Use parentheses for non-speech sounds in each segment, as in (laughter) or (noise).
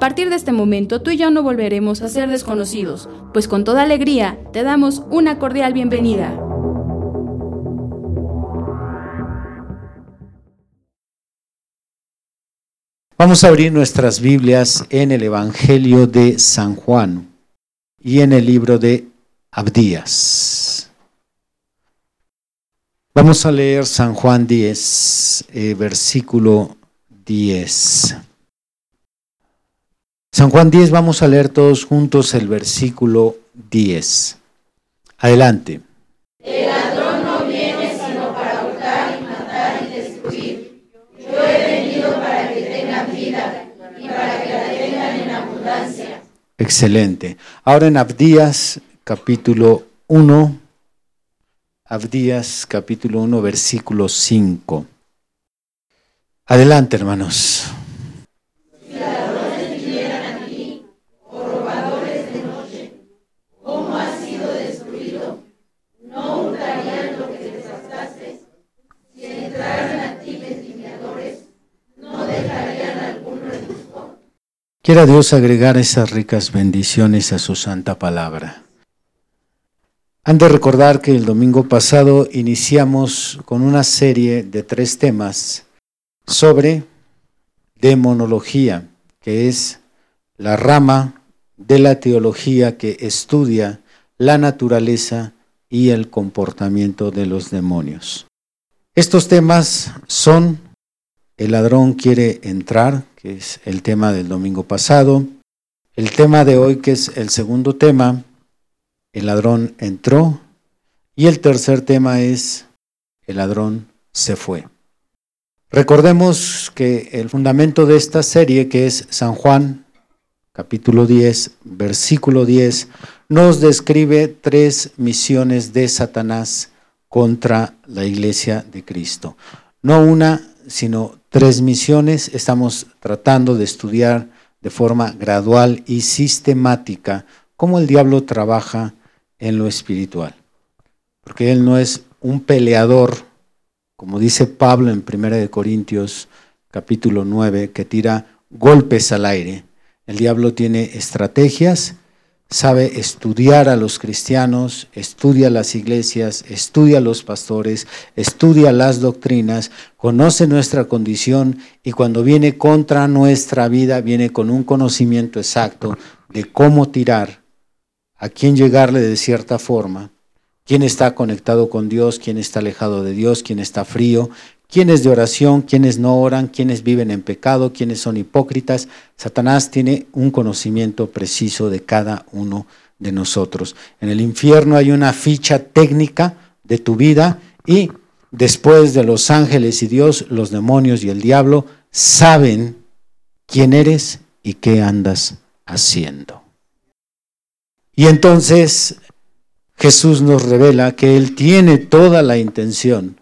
A partir de este momento tú y yo no volveremos a ser desconocidos, pues con toda alegría te damos una cordial bienvenida. Vamos a abrir nuestras Biblias en el Evangelio de San Juan y en el libro de Abdías. Vamos a leer San Juan 10, eh, versículo 10. San Juan 10, vamos a leer todos juntos el versículo 10. Adelante. El ladrón no viene sino para hurtar y matar y destruir. Yo he venido para que tengan vida y para que la tengan en abundancia. Excelente. Ahora en Abdías capítulo 1, Abdías capítulo 1, versículo 5. Adelante, hermanos. Quiera Dios agregar esas ricas bendiciones a su santa palabra. Han de recordar que el domingo pasado iniciamos con una serie de tres temas sobre demonología, que es la rama de la teología que estudia la naturaleza y el comportamiento de los demonios. Estos temas son el ladrón quiere entrar, que es el tema del domingo pasado. El tema de hoy, que es el segundo tema, el ladrón entró. Y el tercer tema es, el ladrón se fue. Recordemos que el fundamento de esta serie, que es San Juan, capítulo 10, versículo 10, nos describe tres misiones de Satanás contra la iglesia de Cristo. No una, sino tres misiones. Estamos tratando de estudiar de forma gradual y sistemática cómo el diablo trabaja en lo espiritual. Porque él no es un peleador, como dice Pablo en 1 Corintios capítulo 9, que tira golpes al aire. El diablo tiene estrategias sabe estudiar a los cristianos, estudia las iglesias, estudia a los pastores, estudia las doctrinas, conoce nuestra condición y cuando viene contra nuestra vida viene con un conocimiento exacto de cómo tirar, a quién llegarle de cierta forma, quién está conectado con Dios, quién está alejado de Dios, quién está frío, quiénes de oración, quiénes no oran, quiénes viven en pecado, quiénes son hipócritas. Satanás tiene un conocimiento preciso de cada uno de nosotros. En el infierno hay una ficha técnica de tu vida y después de los ángeles y Dios, los demonios y el diablo saben quién eres y qué andas haciendo. Y entonces Jesús nos revela que Él tiene toda la intención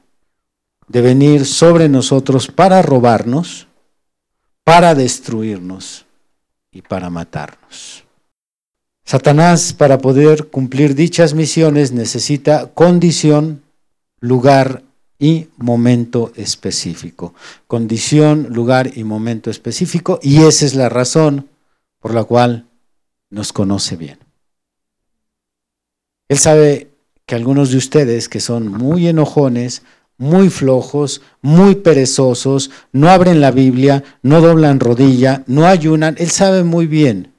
de venir sobre nosotros para robarnos, para destruirnos y para matarnos. Satanás, para poder cumplir dichas misiones, necesita condición, lugar y momento específico. Condición, lugar y momento específico, y esa es la razón por la cual nos conoce bien. Él sabe que algunos de ustedes que son muy enojones, muy flojos, muy perezosos, no abren la Biblia, no doblan rodilla, no ayunan. Él sabe muy bien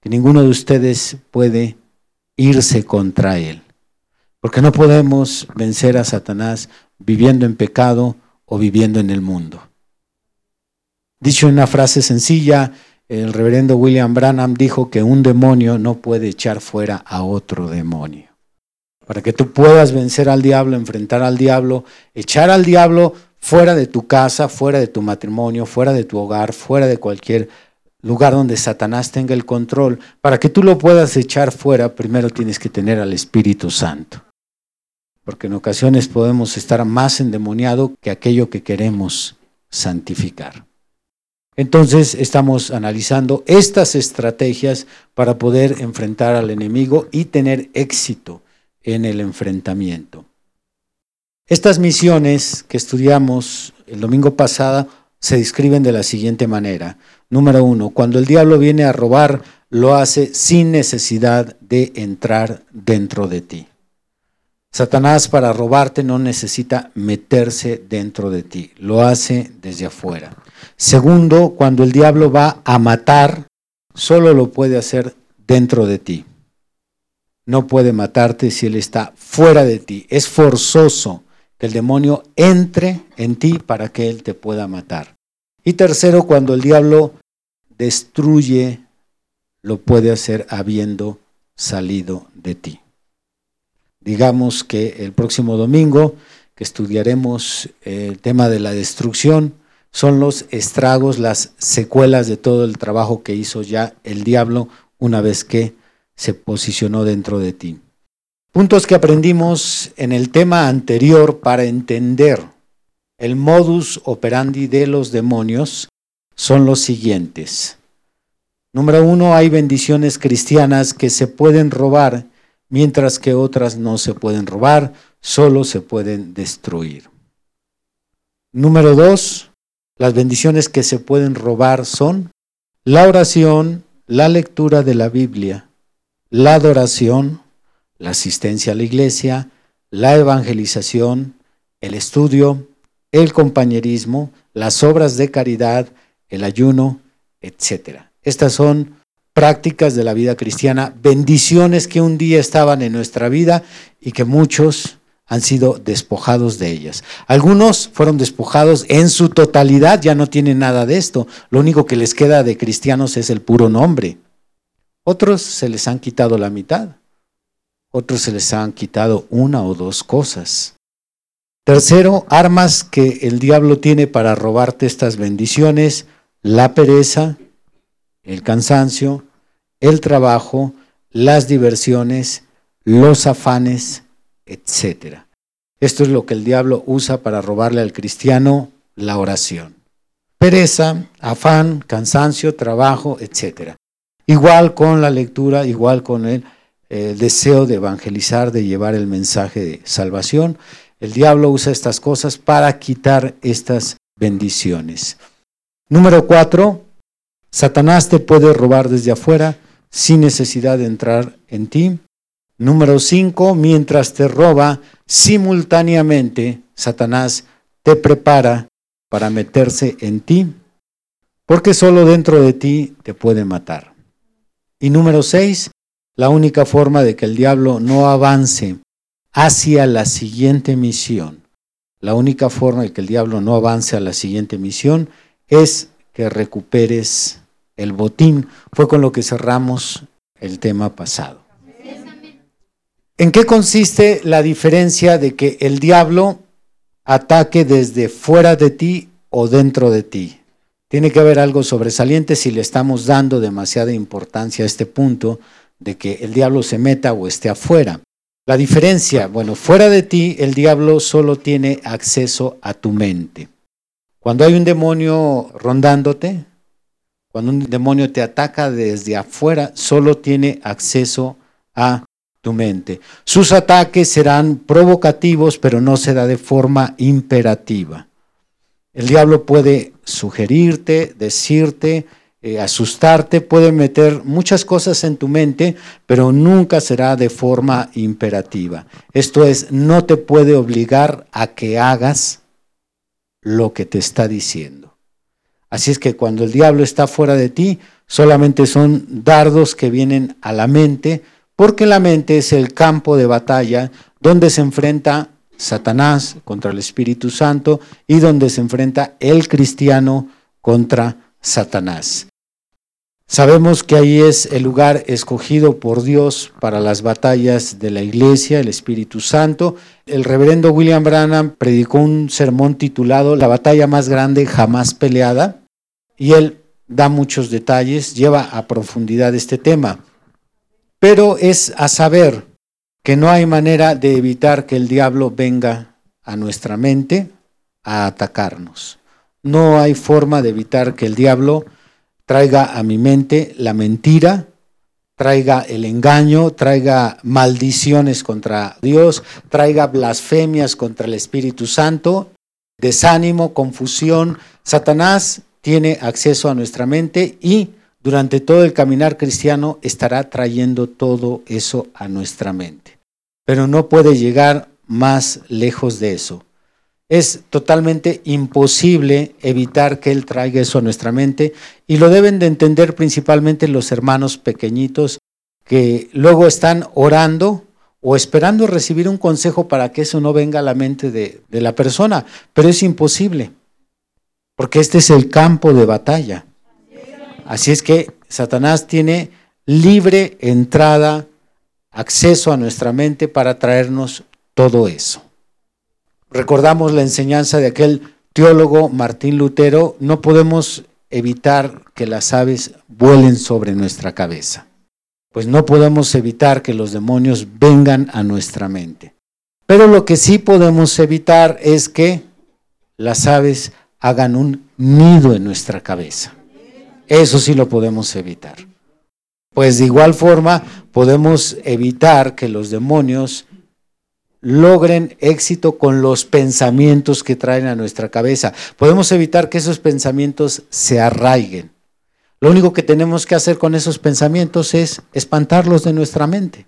que ninguno de ustedes puede irse contra Él. Porque no podemos vencer a Satanás viviendo en pecado o viviendo en el mundo. Dicho en una frase sencilla, el reverendo William Branham dijo que un demonio no puede echar fuera a otro demonio. Para que tú puedas vencer al diablo, enfrentar al diablo, echar al diablo fuera de tu casa, fuera de tu matrimonio, fuera de tu hogar, fuera de cualquier lugar donde Satanás tenga el control, para que tú lo puedas echar fuera, primero tienes que tener al Espíritu Santo. Porque en ocasiones podemos estar más endemoniado que aquello que queremos santificar. Entonces estamos analizando estas estrategias para poder enfrentar al enemigo y tener éxito en el enfrentamiento. Estas misiones que estudiamos el domingo pasado se describen de la siguiente manera. Número uno, cuando el diablo viene a robar, lo hace sin necesidad de entrar dentro de ti. Satanás para robarte no necesita meterse dentro de ti, lo hace desde afuera. Segundo, cuando el diablo va a matar, solo lo puede hacer dentro de ti. No puede matarte si él está fuera de ti. Es forzoso que el demonio entre en ti para que él te pueda matar. Y tercero, cuando el diablo destruye, lo puede hacer habiendo salido de ti. Digamos que el próximo domingo, que estudiaremos el tema de la destrucción, son los estragos, las secuelas de todo el trabajo que hizo ya el diablo una vez que se posicionó dentro de ti. Puntos que aprendimos en el tema anterior para entender el modus operandi de los demonios son los siguientes. Número uno, hay bendiciones cristianas que se pueden robar, mientras que otras no se pueden robar, solo se pueden destruir. Número dos, las bendiciones que se pueden robar son la oración, la lectura de la Biblia, la adoración, la asistencia a la iglesia, la evangelización, el estudio, el compañerismo, las obras de caridad, el ayuno, etc. Estas son prácticas de la vida cristiana, bendiciones que un día estaban en nuestra vida y que muchos han sido despojados de ellas. Algunos fueron despojados en su totalidad, ya no tienen nada de esto. Lo único que les queda de cristianos es el puro nombre. Otros se les han quitado la mitad otros se les han quitado una o dos cosas. Tercero, armas que el diablo tiene para robarte estas bendiciones, la pereza, el cansancio, el trabajo, las diversiones, los afanes, etc. Esto es lo que el diablo usa para robarle al cristiano la oración. Pereza, afán, cansancio, trabajo, etc. Igual con la lectura, igual con el deseo de evangelizar, de llevar el mensaje de salvación. El diablo usa estas cosas para quitar estas bendiciones. Número cuatro, Satanás te puede robar desde afuera sin necesidad de entrar en ti. Número cinco, mientras te roba, simultáneamente Satanás te prepara para meterse en ti, porque solo dentro de ti te puede matar. Y número seis, la única forma de que el diablo no avance hacia la siguiente misión, la única forma de que el diablo no avance a la siguiente misión es que recuperes el botín. Fue con lo que cerramos el tema pasado. ¿En qué consiste la diferencia de que el diablo ataque desde fuera de ti o dentro de ti? Tiene que haber algo sobresaliente si le estamos dando demasiada importancia a este punto de que el diablo se meta o esté afuera. La diferencia, bueno, fuera de ti el diablo solo tiene acceso a tu mente. Cuando hay un demonio rondándote, cuando un demonio te ataca desde afuera, solo tiene acceso a tu mente. Sus ataques serán provocativos, pero no será de forma imperativa. El diablo puede sugerirte, decirte, eh, asustarte, puede meter muchas cosas en tu mente, pero nunca será de forma imperativa. Esto es, no te puede obligar a que hagas lo que te está diciendo. Así es que cuando el diablo está fuera de ti, solamente son dardos que vienen a la mente, porque la mente es el campo de batalla donde se enfrenta Satanás contra el Espíritu Santo y donde se enfrenta el cristiano contra Satanás. Sabemos que ahí es el lugar escogido por Dios para las batallas de la iglesia, el Espíritu Santo. El reverendo William Branham predicó un sermón titulado La batalla más grande jamás peleada y él da muchos detalles, lleva a profundidad este tema. Pero es a saber que no hay manera de evitar que el diablo venga a nuestra mente a atacarnos. No hay forma de evitar que el diablo traiga a mi mente la mentira, traiga el engaño, traiga maldiciones contra Dios, traiga blasfemias contra el Espíritu Santo, desánimo, confusión. Satanás tiene acceso a nuestra mente y durante todo el caminar cristiano estará trayendo todo eso a nuestra mente. Pero no puede llegar más lejos de eso. Es totalmente imposible evitar que Él traiga eso a nuestra mente y lo deben de entender principalmente los hermanos pequeñitos que luego están orando o esperando recibir un consejo para que eso no venga a la mente de, la persona, pero es imposible, porque este es el campo de batalla. Así es que Satanás tiene libre entrada, acceso a nuestra mente para traernos todo eso recordamos la enseñanza de aquel teólogo Martín Lutero, no podemos evitar que las aves vuelen sobre nuestra cabeza. Pues no podemos evitar que los demonios vengan a nuestra mente. Pero lo que sí podemos evitar es que las aves hagan un nido en nuestra cabeza. Eso sí lo podemos evitar. Pues de igual forma podemos evitar que los demonios logren éxito con los pensamientos que traen a nuestra cabeza. Podemos evitar que esos pensamientos se arraiguen. Lo único que tenemos que hacer con esos pensamientos es espantarlos de nuestra mente.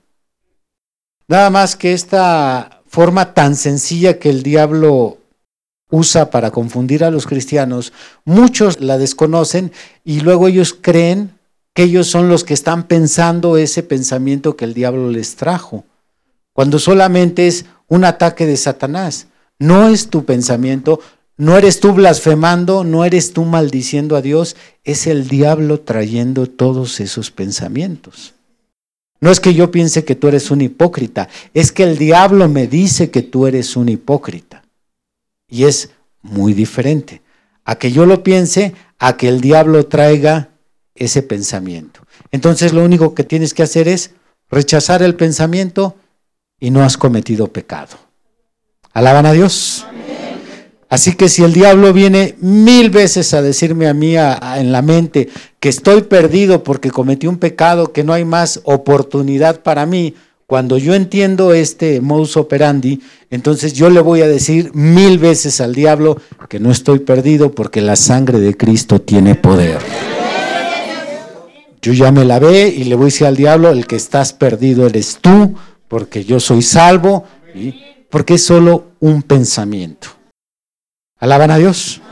Nada más que esta forma tan sencilla que el diablo usa para confundir a los cristianos, muchos la desconocen y luego ellos creen que ellos son los que están pensando ese pensamiento que el diablo les trajo cuando solamente es un ataque de Satanás. No es tu pensamiento, no eres tú blasfemando, no eres tú maldiciendo a Dios, es el diablo trayendo todos esos pensamientos. No es que yo piense que tú eres un hipócrita, es que el diablo me dice que tú eres un hipócrita. Y es muy diferente a que yo lo piense, a que el diablo traiga ese pensamiento. Entonces lo único que tienes que hacer es rechazar el pensamiento y no has cometido pecado. Alaban a Dios. Así que si el diablo viene mil veces a decirme a mí en la mente que estoy perdido porque cometí un pecado, que no hay más oportunidad para mí, cuando yo entiendo este modus operandi, entonces yo le voy a decir mil veces al diablo que no estoy perdido porque la sangre de Cristo tiene poder. Yo ya me la ve y le voy a decir al diablo, el que estás perdido eres tú, porque yo soy salvo, porque es solo un pensamiento. ¿Alaban a Dios?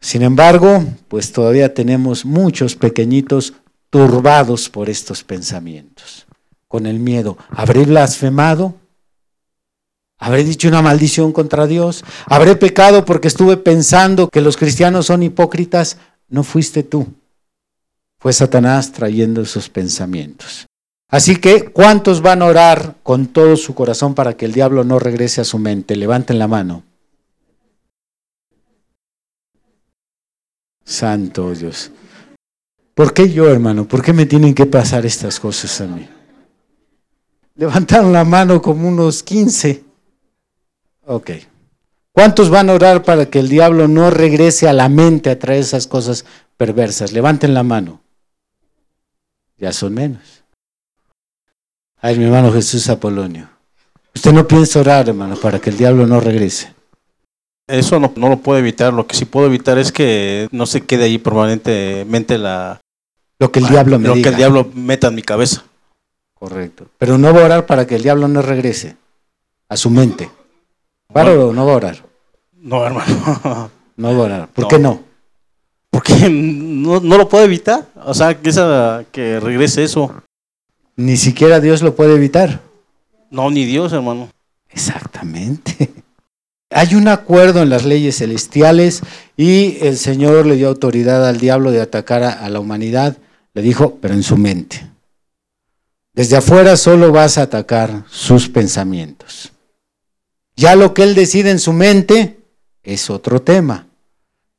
Sin embargo, pues todavía tenemos muchos pequeñitos turbados por estos pensamientos, con el miedo. ¿Habré blasfemado? ¿Habré dicho una maldición contra Dios? ¿Habré pecado porque estuve pensando que los cristianos son hipócritas? No fuiste tú. Fue Satanás trayendo esos pensamientos. Así que, ¿cuántos van a orar con todo su corazón para que el diablo no regrese a su mente? Levanten la mano. Santo Dios. ¿Por qué yo, hermano? ¿Por qué me tienen que pasar estas cosas a mí? Levantaron la mano como unos 15. Ok. ¿Cuántos van a orar para que el diablo no regrese a la mente a traer esas cosas perversas? Levanten la mano. Ya son menos. Ay, mi hermano Jesús Apolonio. Usted no piensa orar, hermano, para que el diablo no regrese. Eso no, lo puedo evitar. Lo que sí puedo evitar es que no se quede ahí permanentemente la... Lo que el diablo me Lo que el diablo meta en mi cabeza. Correcto. Pero no va a orar para que el diablo no regrese a su mente. ¿Va o no va a orar? No, hermano. (laughs) No va a orar. ¿Por qué no? Porque (laughs) no, no, lo puedo evitar. O sea, que, esa, que regrese eso. Ni siquiera Dios lo puede evitar. No, ni Dios, hermano. Exactamente. Hay un acuerdo en las leyes celestiales y el Señor le dio autoridad al diablo de atacar a, la humanidad. Le dijo, pero en su mente. Desde afuera solo vas a atacar sus pensamientos. Ya lo que él decide en su mente es otro tema.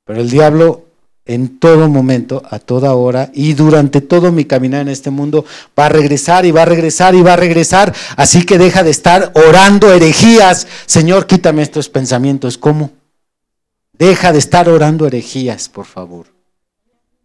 Pero el diablo en todo momento, a toda hora y durante todo mi caminar en este mundo va a regresar y va a regresar y va a regresar. Así que deja de estar orando herejías. Señor, quítame estos pensamientos. ¿Cómo? Deja de estar orando herejías, por favor.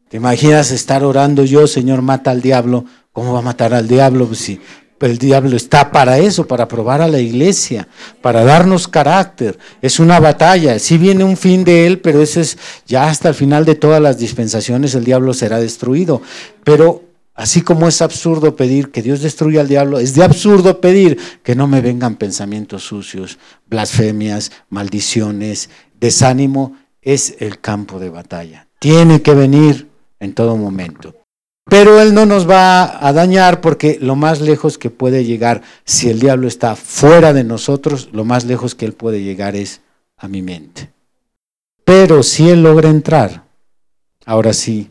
¿Te imaginas estar orando yo, Señor, mata al diablo? ¿Cómo va a matar al diablo? Pues si el diablo está para eso, para probar a la iglesia, para darnos carácter. Es una batalla. Sí viene un fin de él, pero ese es ya hasta el final de todas las dispensaciones el diablo será destruido. Pero así como es absurdo pedir que Dios destruya al diablo, es de absurdo pedir que no me vengan pensamientos sucios, blasfemias, maldiciones, desánimo. Es el campo de batalla. Tiene que venir en todo momento. Pero Él no nos va a dañar porque lo más lejos que puede llegar, si el diablo está fuera de nosotros, lo más lejos que Él puede llegar es a mi mente. Pero si Él logra entrar, ahora sí,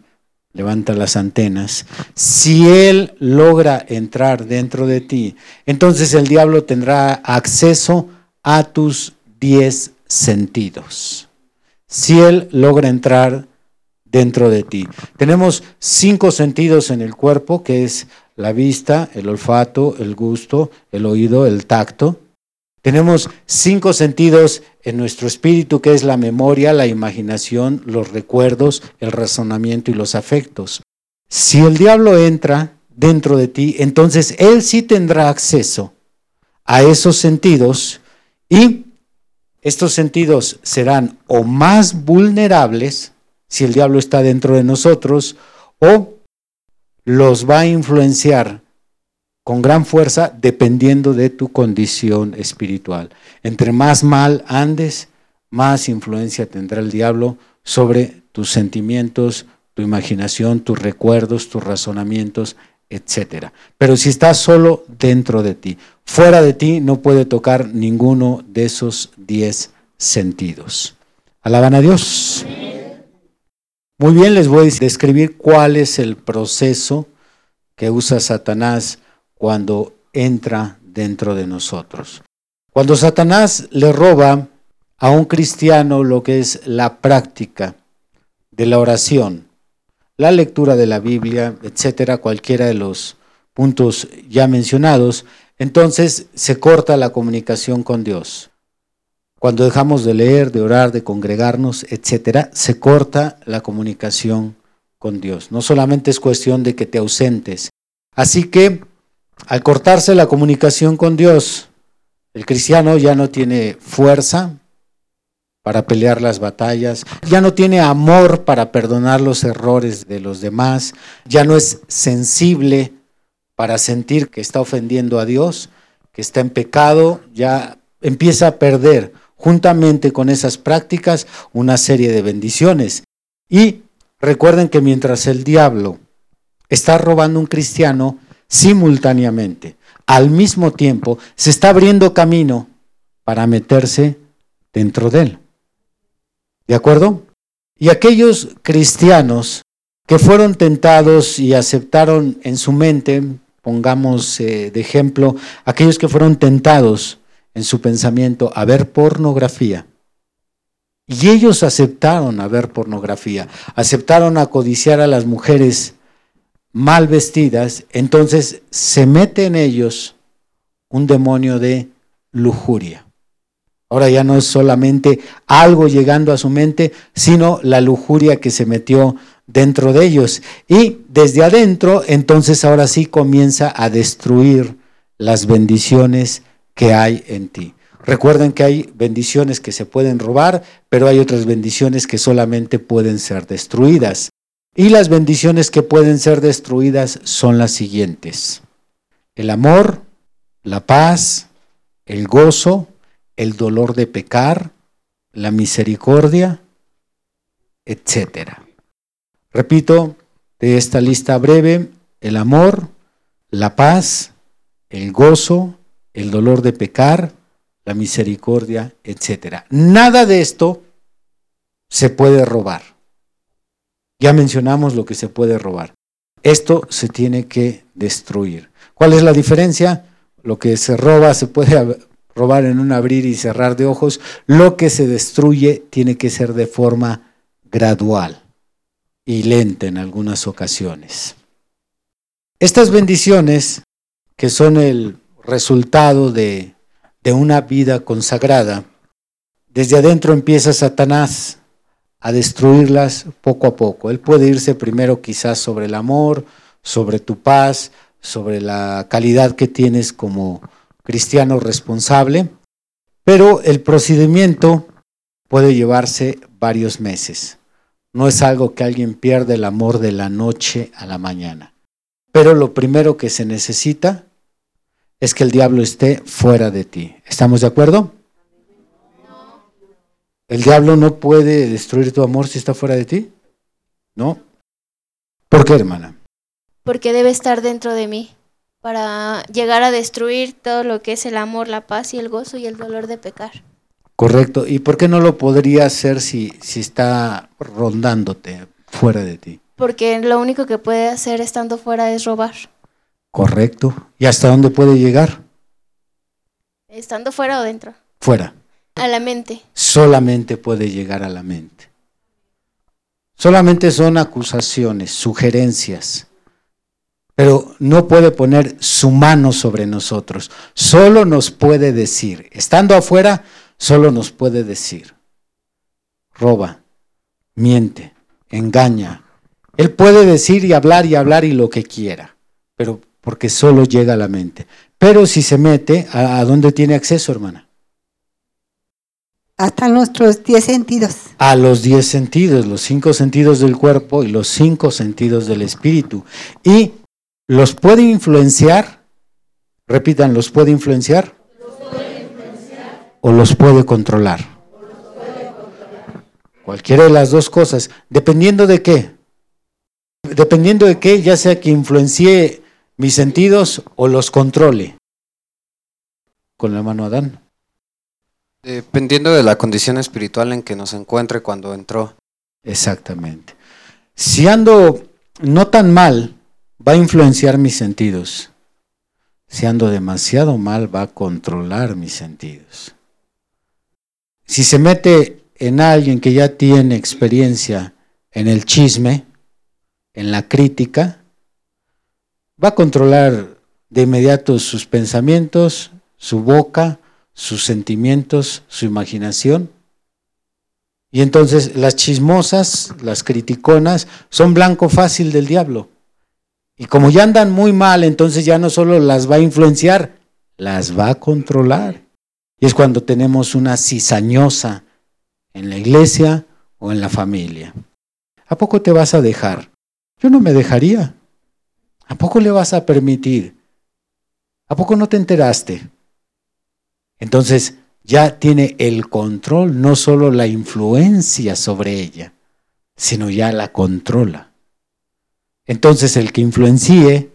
levanta las antenas, si Él logra entrar dentro de ti, entonces el diablo tendrá acceso a tus diez sentidos. Si Él logra entrar dentro de ti. Tenemos cinco sentidos en el cuerpo, que es la vista, el olfato, el gusto, el oído, el tacto. Tenemos cinco sentidos en nuestro espíritu, que es la memoria, la imaginación, los recuerdos, el razonamiento y los afectos. Si el diablo entra dentro de ti, entonces él sí tendrá acceso a esos sentidos y estos sentidos serán o más vulnerables si el diablo está dentro de nosotros, o los va a influenciar con gran fuerza dependiendo de tu condición espiritual. Entre más mal andes, más influencia tendrá el diablo sobre tus sentimientos, tu imaginación, tus recuerdos, tus razonamientos, etc. Pero si estás solo dentro de ti, fuera de ti no puede tocar ninguno de esos diez sentidos. Alaban a Dios. Muy bien, les voy a describir cuál es el proceso que usa Satanás cuando entra dentro de nosotros. Cuando Satanás le roba a un cristiano lo que es la práctica de la oración, la lectura de la Biblia, etcétera, cualquiera de los puntos ya mencionados, entonces se corta la comunicación con Dios. Cuando dejamos de leer, de orar, de congregarnos, etcétera, se corta la comunicación con Dios. No solamente es cuestión de que te ausentes. Así que al cortarse la comunicación con Dios, el cristiano ya no tiene fuerza para pelear las batallas, ya no tiene amor para perdonar los errores de los demás, ya no es sensible para sentir que está ofendiendo a Dios, que está en pecado, ya empieza a perder juntamente con esas prácticas una serie de bendiciones. Y recuerden que mientras el diablo está robando un cristiano, simultáneamente, al mismo tiempo, se está abriendo camino para meterse dentro de él. ¿De acuerdo? Y aquellos cristianos que fueron tentados y aceptaron en su mente, pongamos eh, de ejemplo, aquellos que fueron tentados en su pensamiento a ver pornografía. Y ellos aceptaron a ver pornografía, aceptaron a codiciar a las mujeres mal vestidas, entonces se mete en ellos un demonio de lujuria. Ahora ya no es solamente algo llegando a su mente, sino la lujuria que se metió dentro de ellos. Y desde adentro, entonces ahora sí comienza a destruir las bendiciones que hay en ti. Recuerden que hay bendiciones que se pueden robar, pero hay otras bendiciones que solamente pueden ser destruidas. Y las bendiciones que pueden ser destruidas son las siguientes. El amor, la paz, el gozo, el dolor de pecar, la misericordia, etc. Repito, de esta lista breve, el amor, la paz, el gozo, el dolor de pecar, la misericordia, etc. Nada de esto se puede robar. Ya mencionamos lo que se puede robar. Esto se tiene que destruir. ¿Cuál es la diferencia? Lo que se roba se puede robar en un abrir y cerrar de ojos. Lo que se destruye tiene que ser de forma gradual y lenta en algunas ocasiones. Estas bendiciones, que son el resultado de, de una vida consagrada, desde adentro empieza Satanás a destruirlas poco a poco. Él puede irse primero quizás sobre el amor, sobre tu paz, sobre la calidad que tienes como cristiano responsable, pero el procedimiento puede llevarse varios meses. No es algo que alguien pierda el amor de la noche a la mañana. Pero lo primero que se necesita es que el diablo esté fuera de ti. ¿Estamos de acuerdo? ¿El diablo no puede destruir tu amor si está fuera de ti? ¿No? ¿Por qué, hermana? Porque debe estar dentro de mí para llegar a destruir todo lo que es el amor, la paz y el gozo y el dolor de pecar. Correcto. ¿Y por qué no lo podría hacer si, si está rondándote fuera de ti? Porque lo único que puede hacer estando fuera es robar. Correcto. ¿Y hasta dónde puede llegar? Estando fuera o dentro. Fuera. A la mente. Solamente puede llegar a la mente. Solamente son acusaciones, sugerencias, pero no puede poner su mano sobre nosotros. Solo nos puede decir, estando afuera, solo nos puede decir, roba, miente, engaña. Él puede decir y hablar y hablar y lo que quiera, pero porque solo llega a la mente. Pero si se mete, ¿a, dónde tiene acceso, hermana? Hasta nuestros diez sentidos. A los diez sentidos, los cinco sentidos del cuerpo y los cinco sentidos del espíritu. Y los puede influenciar. Repitan, ¿los puede influenciar? O los puede controlar. Cualquiera de las dos cosas, dependiendo de qué. Dependiendo de qué, ya sea que influencie mis sentidos o los controle. Con la mano Adán. Dependiendo de la condición espiritual en que nos encuentre cuando entró. Exactamente. Si ando no tan mal, va a influenciar mis sentidos. Si ando demasiado mal, va a controlar mis sentidos. Si se mete en alguien que ya tiene experiencia en el chisme, en la crítica, va a controlar de inmediato sus pensamientos, su boca, sus sentimientos, su imaginación. Y entonces las chismosas, las criticonas, son blanco fácil del diablo. Y como ya andan muy mal, entonces ya no solo las va a influenciar, las va a controlar. Y es cuando tenemos una cizañosa en la iglesia o en la familia. ¿A poco te vas a dejar? Yo no me dejaría. ¿A poco le vas a permitir? ¿A poco no te enteraste? Entonces ya tiene el control, no solo la influencia sobre ella, sino ya la controla. Entonces el que influencie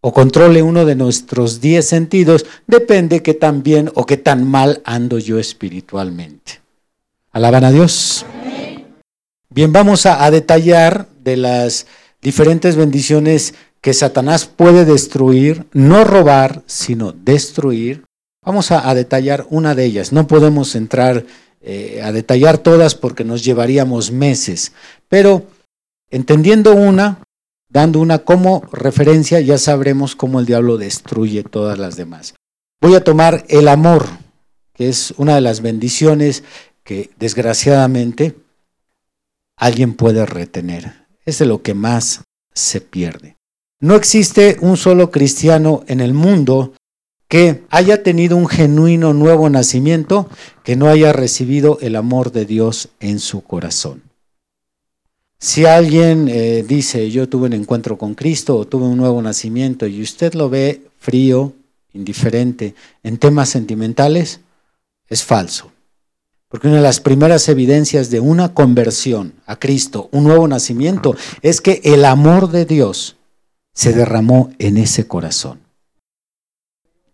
o controle uno de nuestros diez sentidos depende que tan bien o que tan mal ando yo espiritualmente. Alaban a Dios. Bien, vamos a, a detallar de las diferentes bendiciones que Satanás puede destruir, no robar, sino destruir. Vamos a, detallar una de ellas. No podemos entrar eh, a detallar todas porque nos llevaríamos meses, pero entendiendo una, dando una como referencia, ya sabremos cómo el diablo destruye todas las demás. Voy a tomar el amor, que es una de las bendiciones que desgraciadamente alguien puede retener. Es de lo que más se pierde. No existe un solo cristiano en el mundo que haya tenido un genuino nuevo nacimiento que no haya recibido el amor de Dios en su corazón. Si alguien eh, dice yo tuve un encuentro con Cristo o tuve un nuevo nacimiento y usted lo ve frío, indiferente en temas sentimentales, es falso. Porque una de las primeras evidencias de una conversión a Cristo, un nuevo nacimiento, es que el amor de Dios se derramó en ese corazón.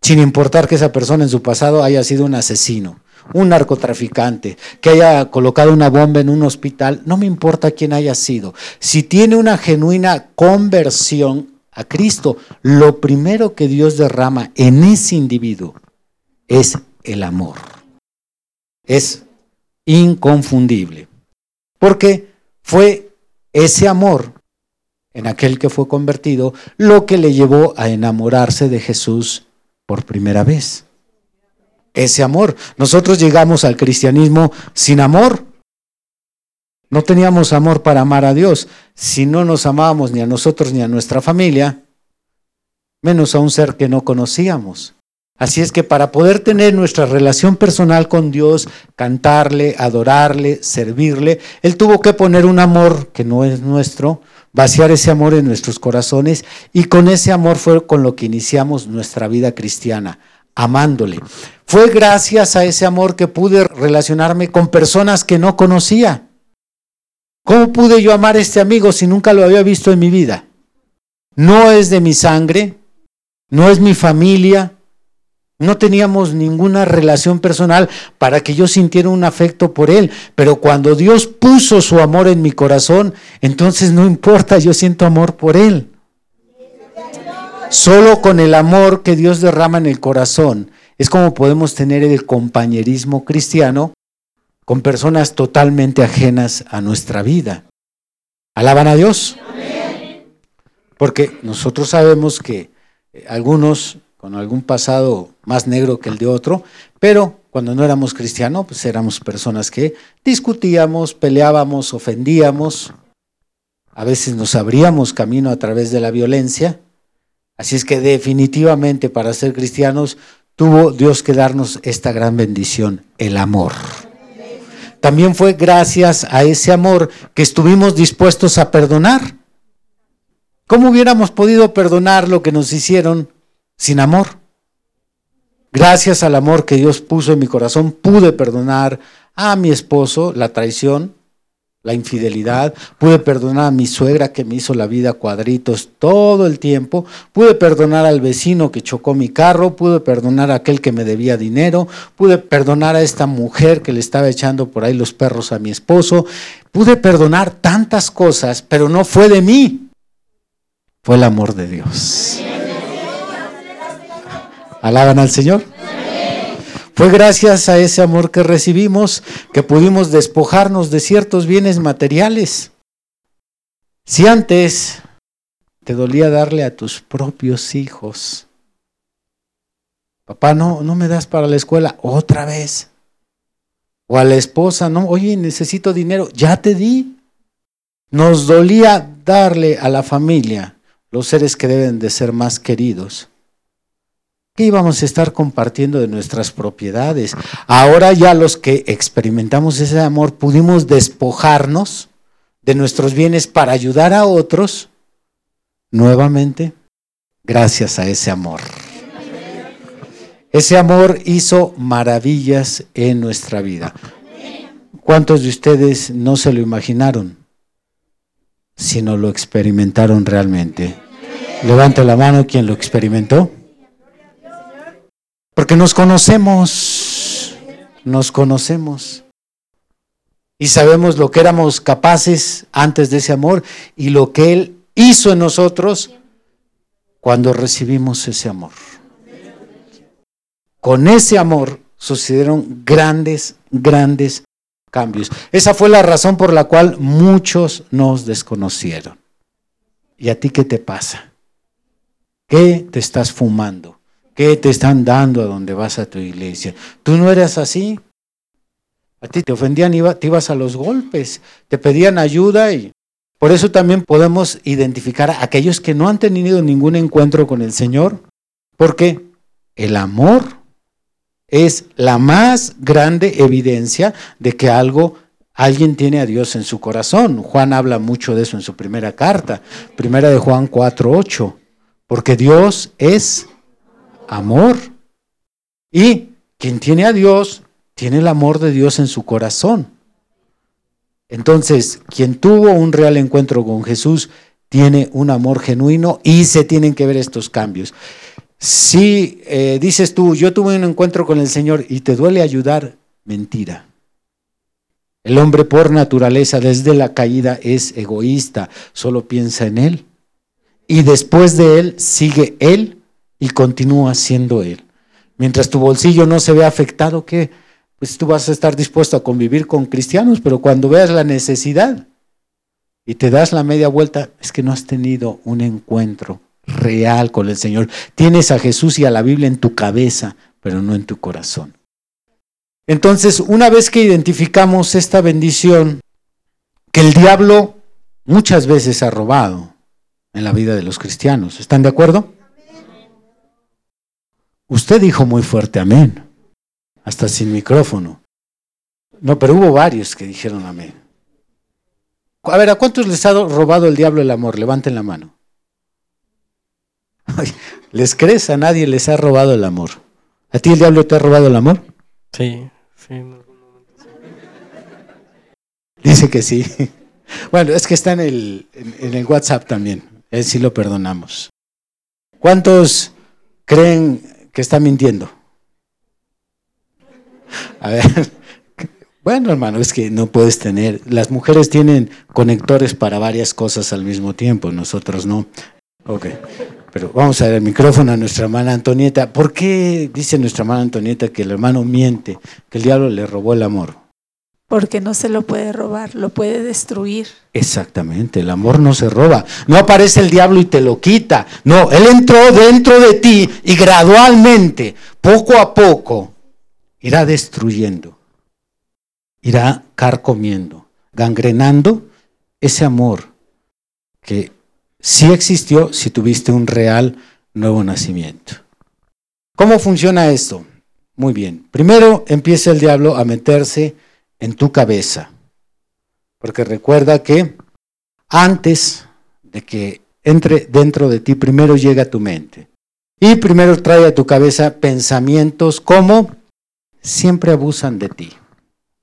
sin importar que esa persona en su pasado haya sido un asesino, un narcotraficante, que haya colocado una bomba en un hospital, no me importa quién haya sido. Si tiene una genuina conversión a Cristo, lo primero que Dios derrama en ese individuo es el amor. Es inconfundible. Porque fue ese amor en aquel que fue convertido lo que le llevó a enamorarse de Jesús por primera vez. Ese amor. Nosotros llegamos al cristianismo sin amor. No teníamos amor para amar a Dios. Si no nos amábamos ni a nosotros ni a nuestra familia, menos a un ser que no conocíamos. Así es que para poder tener nuestra relación personal con Dios, cantarle, adorarle, servirle, Él tuvo que poner un amor que no es nuestro, vaciar ese amor en nuestros corazones y con ese amor fue con lo que iniciamos nuestra vida cristiana, amándole. Fue gracias a ese amor que pude relacionarme con personas que no conocía. ¿Cómo pude yo amar a este amigo si nunca lo había visto en mi vida? No es de mi sangre, no es mi familia, no teníamos ninguna relación personal para que yo sintiera un afecto por Él, pero cuando Dios puso su amor en mi corazón, entonces no importa, yo siento amor por Él. Solo con el amor que Dios derrama en el corazón es como podemos tener el compañerismo cristiano con personas totalmente ajenas a nuestra vida. ¿Alaban a Dios? Porque nosotros sabemos que algunos con algún pasado más negro que el de otro, pero cuando no éramos cristianos, pues éramos personas que discutíamos, peleábamos, ofendíamos, a veces nos abríamos camino a través de la violencia. Así es que definitivamente para ser cristianos tuvo Dios que darnos esta gran bendición, el amor. También fue gracias a ese amor que estuvimos dispuestos a perdonar. ¿Cómo hubiéramos podido perdonar lo que nos hicieron sin amor. Gracias al amor que Dios puso en mi corazón, pude perdonar a mi esposo la traición, la infidelidad, pude perdonar a mi suegra que me hizo la vida cuadritos todo el tiempo, pude perdonar al vecino que chocó mi carro, pude perdonar a aquel que me debía dinero, pude perdonar a esta mujer que le estaba echando por ahí los perros a mi esposo, pude perdonar tantas cosas, pero no fue de mí, fue el amor de Dios. ¿Alaban al Señor? Fue gracias a ese amor que recibimos que pudimos despojarnos de ciertos bienes materiales. Si antes te dolía darle a tus propios hijos, papá, no, no me das para la escuela otra vez. O a la esposa, no, oye, necesito dinero, ya te di. Nos dolía darle a la familia los seres que deben de ser más queridos ¿Qué íbamos a estar compartiendo de nuestras propiedades? Ahora ya los que experimentamos ese amor pudimos despojarnos de nuestros bienes para ayudar a otros nuevamente gracias a ese amor. Ese amor hizo maravillas en nuestra vida. ¿Cuántos de ustedes no se lo imaginaron, sino lo experimentaron realmente? Levante la mano quien lo experimentó. Porque nos conocemos, nos conocemos. Y sabemos lo que éramos capaces antes de ese amor y lo que Él hizo en nosotros cuando recibimos ese amor. Con ese amor sucedieron grandes, grandes cambios. Esa fue la razón por la cual muchos nos desconocieron. ¿Y a ti qué te pasa? ¿Qué te estás fumando? ¿Qué te están dando a donde vas a tu iglesia? Tú no eras así. A ti te ofendían, te ibas a los golpes, te pedían ayuda y por eso también podemos identificar a aquellos que no han tenido ningún encuentro con el Señor, porque el amor es la más grande evidencia de que algo alguien tiene a Dios en su corazón. Juan habla mucho de eso en su primera carta, primera de Juan 4:8, porque Dios es amor. Y quien tiene a Dios, tiene el amor de Dios en su corazón. Entonces, quien tuvo un real encuentro con Jesús, tiene un amor genuino y se tienen que ver estos cambios. Si eh, dices tú, yo tuve un encuentro con el Señor y te duele ayudar, mentira. El hombre por naturaleza desde la caída es egoísta, solo piensa en él. Y después de él sigue él y continúa siendo él. Mientras tu bolsillo no se ve afectado, ¿qué? Pues tú vas a estar dispuesto a convivir con cristianos, pero cuando veas la necesidad y te das la media vuelta, es que no has tenido un encuentro real con el Señor. Tienes a Jesús y a la Biblia en tu cabeza, pero no en tu corazón. Entonces, una vez que identificamos esta bendición que el diablo muchas veces ha robado en la vida de los cristianos, ¿están de acuerdo? Usted dijo muy fuerte amén, hasta sin micrófono. No, pero hubo varios que dijeron amén. A ver, ¿a cuántos les ha robado el diablo el amor? Levanten la mano. ¿Les crees? A nadie les ha robado el amor. ¿A ti el diablo te ha robado el amor? Sí, sí. Dice que sí. Bueno, es que está en el, en, el WhatsApp también. Él sí lo perdonamos. ¿Cuántos creen que está mintiendo? A ver, (laughs) bueno hermano, es que no puedes tener, las mujeres tienen conectores para varias cosas al mismo tiempo, nosotros no. Ok. Pero vamos a ver el micrófono a nuestra hermana Antonieta. ¿Por qué dice nuestra hermana Antonieta que el hermano miente, que el diablo le robó el amor? Porque no se lo puede robar, lo puede destruir. Exactamente, el amor no se roba. No aparece el diablo y te lo quita. No, él entró dentro de ti y gradualmente, poco a poco, irá destruyendo, irá carcomiendo, gangrenando ese amor que sí existió si tuviste un real nuevo nacimiento. ¿Cómo funciona esto? Muy bien. Primero empieza el diablo a meterse en tu cabeza. Porque recuerda que antes de que entre dentro de ti, primero llega tu mente. Y primero trae a tu cabeza pensamientos como siempre abusan de ti.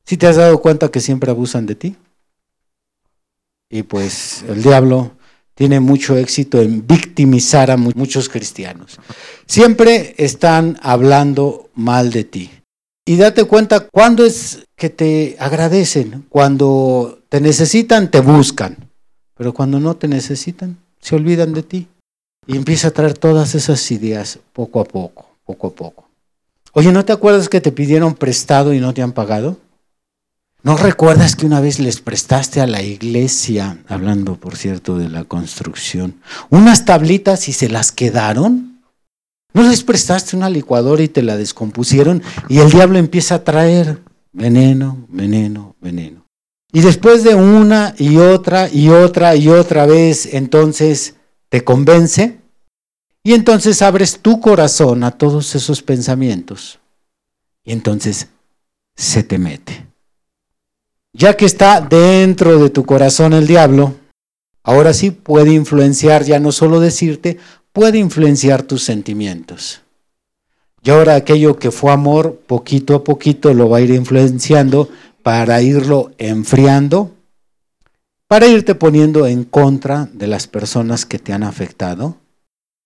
¿Si te has dado cuenta que siempre abusan de ti? Y pues el diablo tiene mucho éxito en victimizar a muchos cristianos. Siempre están hablando mal de ti. Y date cuenta cuándo es que te agradecen, cuando te necesitan, te buscan, pero cuando no te necesitan, se olvidan de ti. Y empieza a traer todas esas ideas poco a poco, poco a poco. Oye, ¿no te acuerdas que te pidieron prestado y no te han pagado? ¿No recuerdas que una vez les prestaste a la iglesia, hablando por cierto de la construcción, unas tablitas y se las quedaron? ¿No les prestaste una licuadora y te la descompusieron y el diablo empieza a traer veneno, veneno, veneno? Y después de una y otra y otra y otra vez, entonces te convence y entonces abres tu corazón a todos esos pensamientos y entonces se te mete. Ya que está dentro de tu corazón el diablo, ahora sí puede influenciar, ya no solo decirte, puede influenciar tus sentimientos. Y ahora aquello que fue amor, poquito a poquito lo va a ir influenciando para irlo enfriando, para irte poniendo en contra de las personas que te han afectado,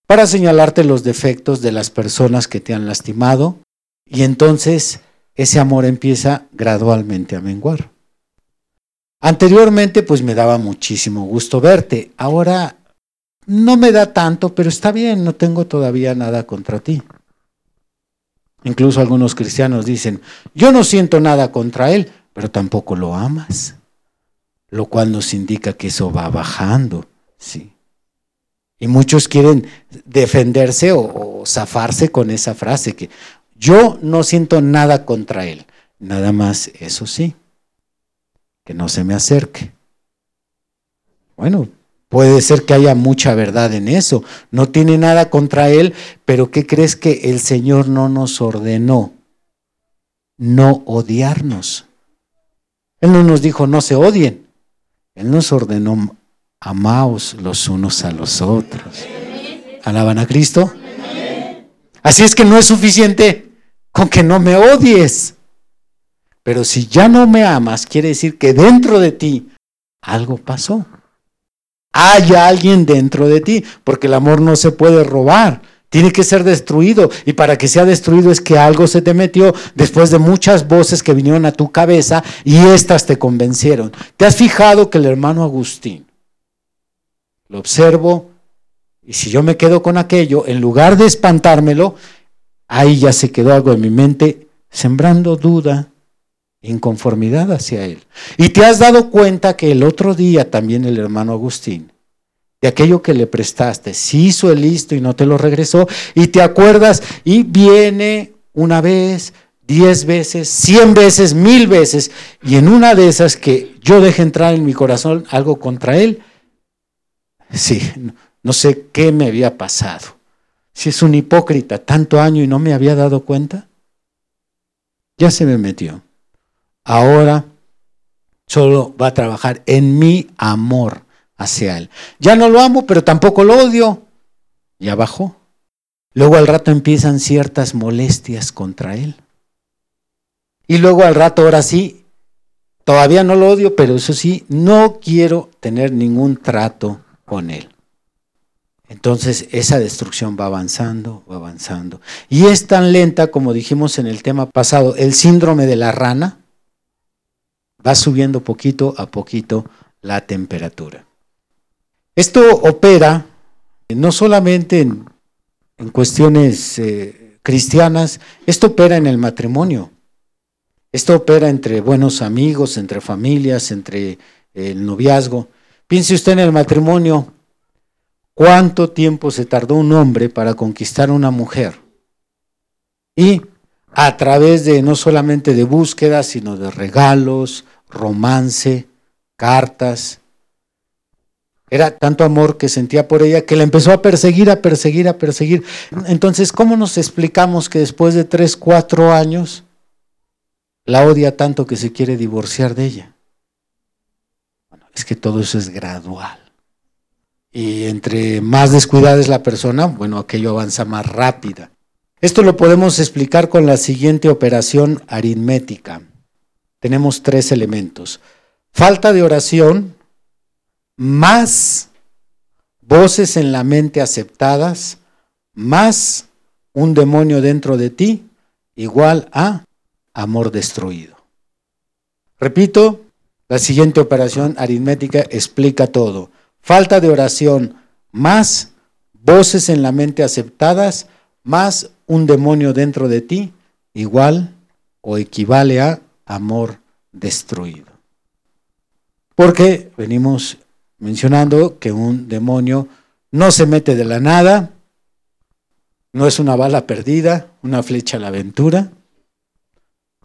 para señalarte los defectos de las personas que te han lastimado, y entonces ese amor empieza gradualmente a menguar. Anteriormente pues me daba muchísimo gusto verte. Ahora no me da tanto, pero está bien, no tengo todavía nada contra ti. Incluso algunos cristianos dicen, yo no siento nada contra él, pero tampoco lo amas. Lo cual nos indica que eso va bajando, sí. Y muchos quieren defenderse o, o zafarse con esa frase que yo no siento nada contra él. Nada más, eso sí que no se me acerque. Bueno, puede ser que haya mucha verdad en eso. No tiene nada contra él, pero ¿qué crees que el Señor no nos ordenó? No odiarnos. Él no nos dijo no se odien. Él nos ordenó amaos los unos a los otros. ¿Alaban a Cristo? Así es que no es suficiente con que no me odies. Pero si ya no me amas, quiere decir que dentro de ti algo pasó. Hay alguien dentro de ti, porque el amor no se puede robar, Tiene que ser destruido. Y para que sea destruido es que algo se te metió después de muchas voces que vinieron a tu cabeza y éstas te convencieron. ¿Te has fijado que el hermano Agustín, lo observo, y si yo me quedo con aquello, en lugar de espantármelo, ahí ya se quedó algo en mi mente, sembrando duda, inconformidad hacia él. Y te has dado cuenta que el otro día también el hermano Agustín de aquello que le prestaste. Si hizo el listo y no te lo regresó, y te acuerdas, y viene una vez, diez veces, cien veces, mil veces, y en una de esas que yo deje entrar en mi corazón algo contra él, sí, no sé qué me había pasado. Si es un hipócrita tanto año y no me había dado cuenta, ya se me metió. Ahora solo va a trabajar en mi amor hacia Él. Ya no lo amo, pero tampoco lo odio. Ya bajó. Luego al rato empiezan ciertas molestias contra Él. Y luego al rato, ahora sí, todavía no lo odio, pero eso sí, no quiero tener ningún trato con Él. Entonces esa destrucción va avanzando, va avanzando. Y es tan lenta, como dijimos en el tema pasado, el síndrome de la rana va subiendo poquito a poquito la temperatura. Esto opera no solamente en, cuestiones eh, cristianas, esto opera en el matrimonio. Esto opera entre buenos amigos, entre familias, entre el noviazgo. Piense usted en el matrimonio, cuánto tiempo se tardó un hombre para conquistar a una mujer. Y a través de no solamente de búsqueda, sino de regalos, romance, cartas, era tanto amor que sentía por ella que la empezó a perseguir, a perseguir, a perseguir. Entonces, ¿cómo nos explicamos que después de tres, cuatro años la odia tanto que se quiere divorciar de ella? Bueno, es que todo eso es gradual. Y entre más descuidada es la persona, bueno, aquello avanza más rápida. Esto lo podemos explicar con la siguiente operación aritmética. Tenemos tres elementos. Falta de oración, más voces en la mente aceptadas, más un demonio dentro de ti, igual a amor destruido. Repito, la siguiente operación aritmética explica todo. Falta de oración más voces en la mente aceptadas, más un demonio dentro de ti, igual o equivale a amor destruido. Porque venimos mencionando que un demonio no se mete de la nada, no es una bala perdida, una flecha a la aventura,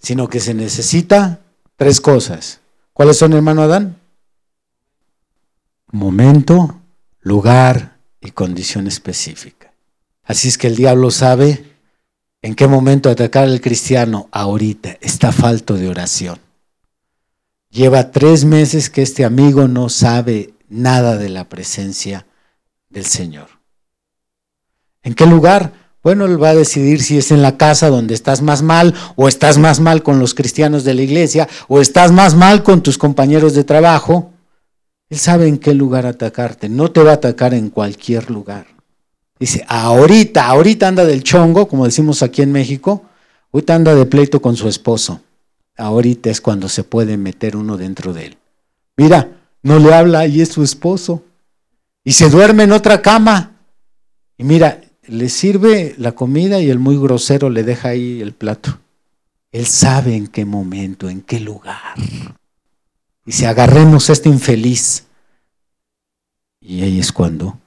sino que se necesita tres cosas. ¿Cuáles son, hermano Adán? Momento, lugar y condición específica. Así es que el diablo sabe en qué momento atacar al cristiano. Ahorita está falto de oración. Lleva tres meses que este amigo no sabe nada de la presencia del Señor. ¿En qué lugar? Bueno, Él va a decidir si es en la casa donde estás más mal, o estás más mal con los cristianos de la iglesia, o estás más mal con tus compañeros de trabajo. Él sabe en qué lugar atacarte. No te va a atacar en cualquier lugar. Dice, ahorita, ahorita anda del chongo, como decimos aquí en México, ahorita anda de pleito con su esposo. Ahorita es cuando se puede meter uno dentro de él. Mira, no le habla y es su esposo. Y se duerme en otra cama. Y mira, le sirve la comida y el muy grosero le deja ahí el plato. Él sabe en qué momento, en qué lugar. Y si agarremos a este infeliz. Y ahí es cuando,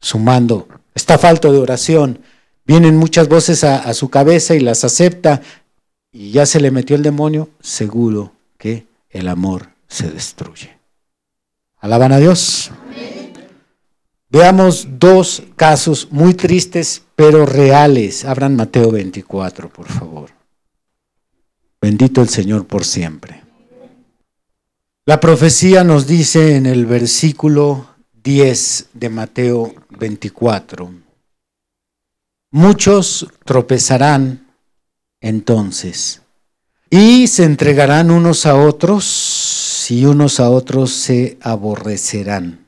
sumando esta falta de oración, vienen muchas voces a su cabeza y las acepta. Y ya se le metió el demonio, seguro que el amor se destruye. Alaban a Dios. Veamos dos casos muy tristes, pero reales. Abran Mateo 24, por favor. Bendito el Señor por siempre. La profecía nos dice en el versículo 10 de Mateo 24, muchos tropezarán entonces y se entregarán unos a otros y unos a otros se aborrecerán.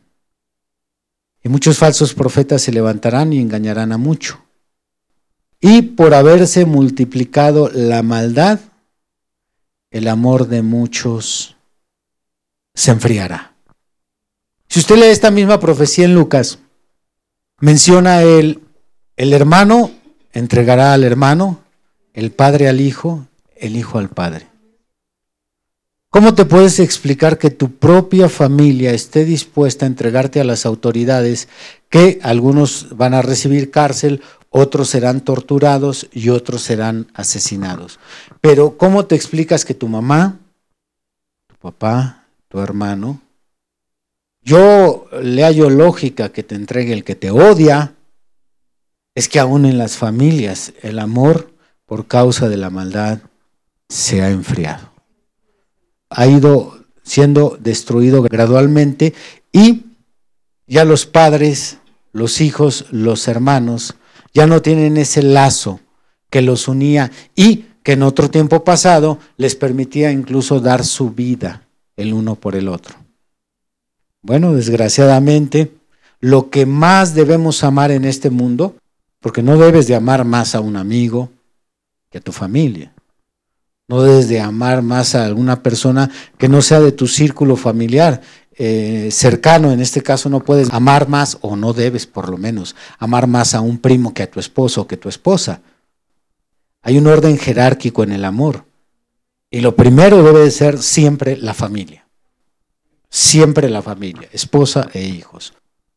Y muchos falsos profetas se levantarán y engañarán a mucho. y por haberse multiplicado la maldad, el amor de muchos se enfriará. Si usted lee esta misma profecía en Lucas, menciona el, el hermano entregará al hermano, el padre al hijo, el hijo al padre. ¿Cómo te puedes explicar que tu propia familia esté dispuesta a entregarte a las autoridades que algunos van a recibir cárcel, otros serán torturados y otros serán asesinados? Pero ¿cómo te explicas que tu mamá, tu papá, tu hermano, yo le hallo lógica que te entregue el que te odia, es que aún en las familias el amor por causa de la maldad se ha enfriado ha ido siendo destruido gradualmente y ya los padres, los hijos, los hermanos ya no tienen ese lazo que los unía y que en otro tiempo pasado les permitía incluso dar su vida el uno por el otro. Bueno, desgraciadamente, lo que más debemos amar en este mundo, porque no debes de amar más a un amigo que a tu familia. No debes de amar más a alguna persona que no sea de tu círculo familiar. Eh, cercano, en este caso no puedes amar más, o no debes por lo menos, amar más a un primo que a tu esposo o que a tu esposa. Hay un orden jerárquico en el amor. Y lo primero debe de ser siempre la familia. Siempre la familia, esposa e hijos.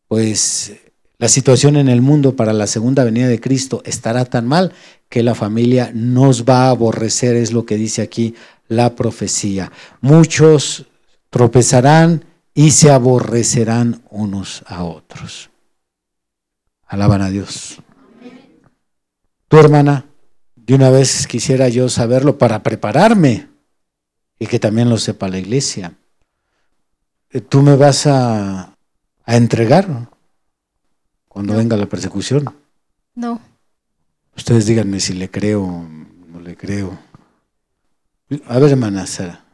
Pues la situación en el mundo para la segunda venida de Cristo estará tan mal que la familia nos va a aborrecer, es lo que dice aquí la profecía. Muchos tropezarán y se aborrecerán unos a otros. Alaban a Dios. Tu hermana, de una vez quisiera yo saberlo para prepararme y que también lo sepa la iglesia. Tú me vas a, a entregar cuando venga la persecución? No. Ustedes díganme si le creo o no le creo. A ver, hermana Sara,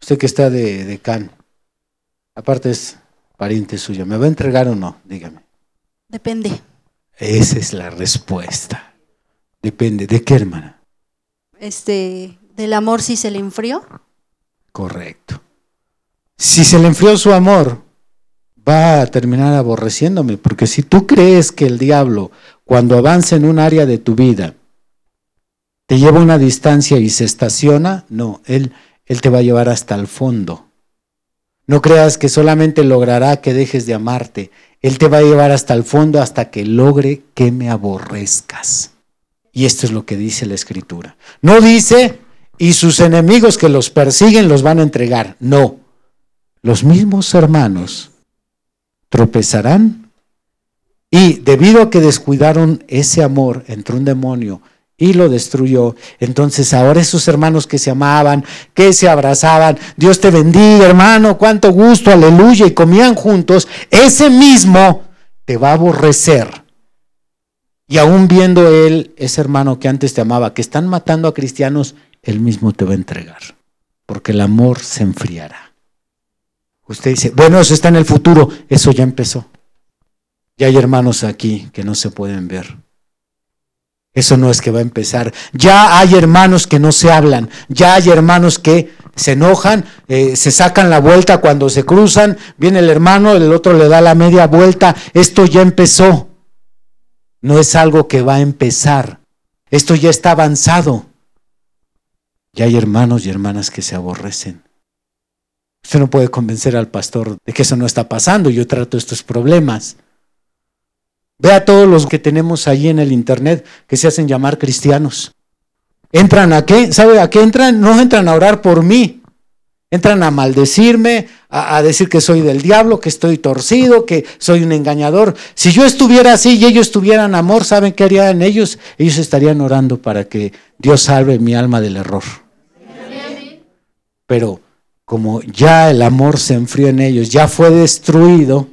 usted que está de, de Can, aparte es pariente suya, ¿me va a entregar o no? Dígame. Depende. Esa es la respuesta. Depende. ¿De qué, hermana? Este, del amor si se le enfrió. Correcto. Si se le enfrió su amor, va a terminar aborreciéndome, porque si tú crees que el diablo, cuando avanza en un área de tu vida, te lleva una distancia y se estaciona, no, él, él te va a llevar hasta el fondo. No creas que solamente logrará que dejes de amarte, él te va a llevar hasta el fondo hasta que logre que me aborrezcas. Y esto es lo que dice la escritura. No dice, y sus enemigos que los persiguen los van a entregar. No, los mismos hermanos tropezarán. Y debido a que descuidaron ese amor, entró un demonio y lo destruyó. Entonces ahora esos hermanos que se amaban, que se abrazaban, Dios te bendiga hermano, cuánto gusto, aleluya, y comían juntos, ese mismo te va a aborrecer. Y aún viendo él, ese hermano que antes te amaba, que están matando a cristianos, él mismo te va a entregar, porque el amor se enfriará. Usted dice, bueno, eso está en el futuro, eso ya empezó. Ya hay hermanos aquí que no se pueden ver. Eso no es que va a empezar. Ya hay hermanos que no se hablan. Ya hay hermanos que se enojan, eh, se sacan la vuelta cuando se cruzan. Viene el hermano, el otro le da la media vuelta. Esto ya empezó. No es algo que va a empezar. Esto ya está avanzado. Ya hay hermanos y hermanas que se aborrecen. Usted no puede convencer al pastor de que eso no está pasando. Yo trato estos problemas. Ve a todos los que tenemos ahí en el internet que se hacen llamar cristianos. ¿Entran a qué? ¿Sabe a qué entran? No entran a orar por mí. Entran a maldecirme, a, a, decir que soy del diablo, que estoy torcido, que soy un engañador. Si yo estuviera así y ellos tuvieran amor, ¿saben qué harían ellos? Ellos estarían orando para que Dios salve mi alma del error. Pero como ya el amor se enfrió en ellos, ya fue destruido,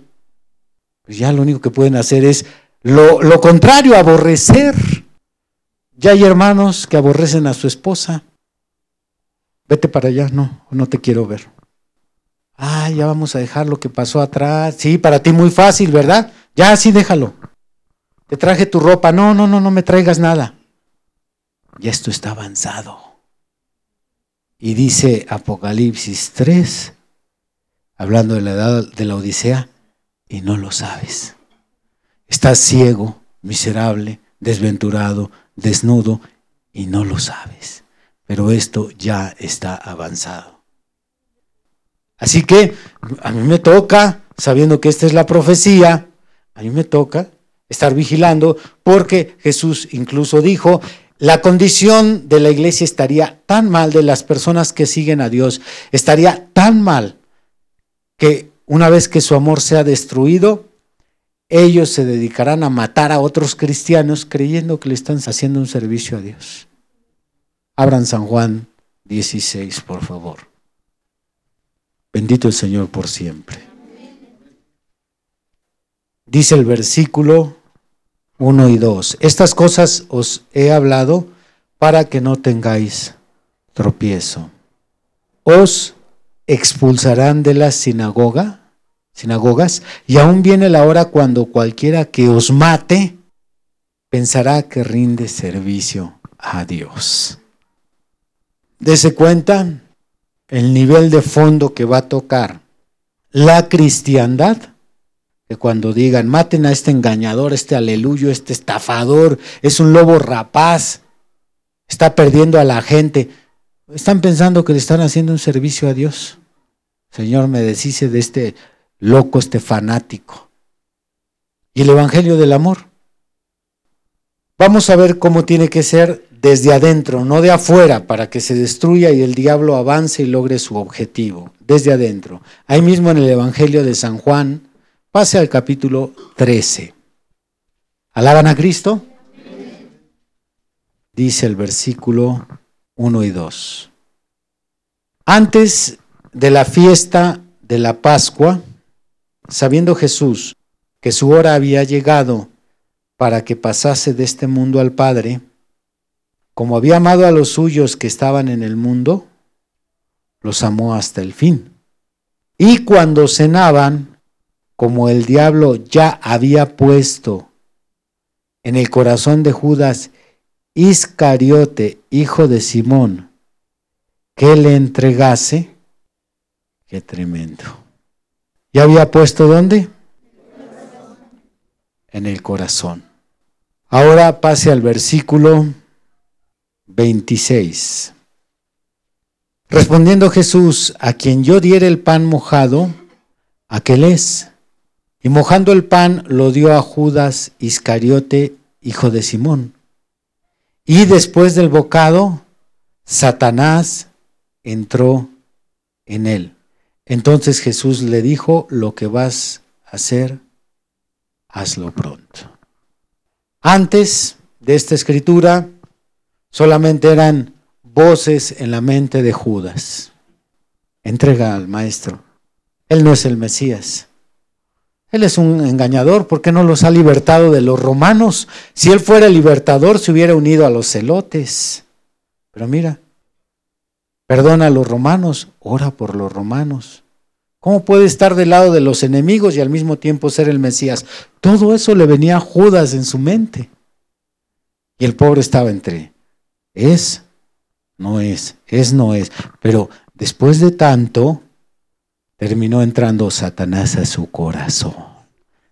pues ya lo único que pueden hacer es lo, lo contrario, aborrecer. Ya hay hermanos que aborrecen a su esposa. Vete para allá, no, no te quiero ver. Ah, ya vamos a dejar lo que pasó atrás. Sí, para ti muy fácil, ¿verdad? Ya sí déjalo. Te traje tu ropa. No, no, no, no me traigas nada. ya esto está avanzado. Y dice Apocalipsis 3, hablando de la edad de la Odisea, y no lo sabes. Estás ciego, miserable, desventurado, desnudo, y no lo sabes. Pero esto ya está avanzado. Así que a mí me toca, sabiendo que esta es la profecía, a mí me toca estar vigilando, porque Jesús incluso dijo, la condición de la iglesia estaría tan mal, de las personas que siguen a Dios, estaría tan mal que una vez que su amor sea destruido, ellos se dedicarán a matar a otros cristianos creyendo que le están haciendo un servicio a Dios. Abran San Juan 16, por favor. Bendito el Señor por siempre. Dice el versículo 1 y 2. Estas cosas os he hablado para que no tengáis tropiezo. Os expulsarán de la sinagoga, sinagogas, y aún viene la hora cuando cualquiera que os mate pensará que rinde servicio a Dios. Dese cuenta el nivel de fondo que va a tocar la cristiandad, que cuando digan, maten a este engañador, este aleluyo, este estafador, es un lobo rapaz, está perdiendo a la gente, están pensando que le están haciendo un servicio a Dios. Señor, me deshice de este loco, este fanático. Y el Evangelio del Amor. Vamos a ver cómo tiene que ser desde adentro, no de afuera, para que se destruya y el diablo avance y logre su objetivo. Desde adentro. Ahí mismo en el Evangelio de San Juan, pase al capítulo 13. ¿Alaban a Cristo? Dice el versículo 1 y 2. Antes de la fiesta de la Pascua, sabiendo Jesús que su hora había llegado para que pasase de este mundo al Padre, como había amado a los suyos que estaban en el mundo, los amó hasta el fin. Y cuando cenaban, como el diablo ya había puesto en el corazón de Judas Iscariote, hijo de Simón, que le entregase, qué tremendo. ¿Ya había puesto dónde? En el corazón. Ahora pase al versículo 26. Respondiendo Jesús, a quien yo diere el pan mojado, aquel es. Y mojando el pan lo dio a Judas Iscariote, hijo de Simón. Y después del bocado, Satanás entró en él. Entonces Jesús le dijo, lo que vas a hacer, hazlo pronto. Antes de esta escritura, solamente eran voces en la mente de Judas. Entrega al maestro. Él no es el Mesías. Él es un engañador, ¿por qué no los ha libertado de los romanos? Si él fuera libertador, se hubiera unido a los celotes. Pero mira, perdona a los romanos, ora por los romanos. ¿Cómo puede estar del lado de los enemigos y al mismo tiempo ser el Mesías? Todo eso le venía a Judas en su mente. Y el pobre estaba entre, es, no es, es, no es. Pero después de tanto, terminó entrando Satanás a su corazón.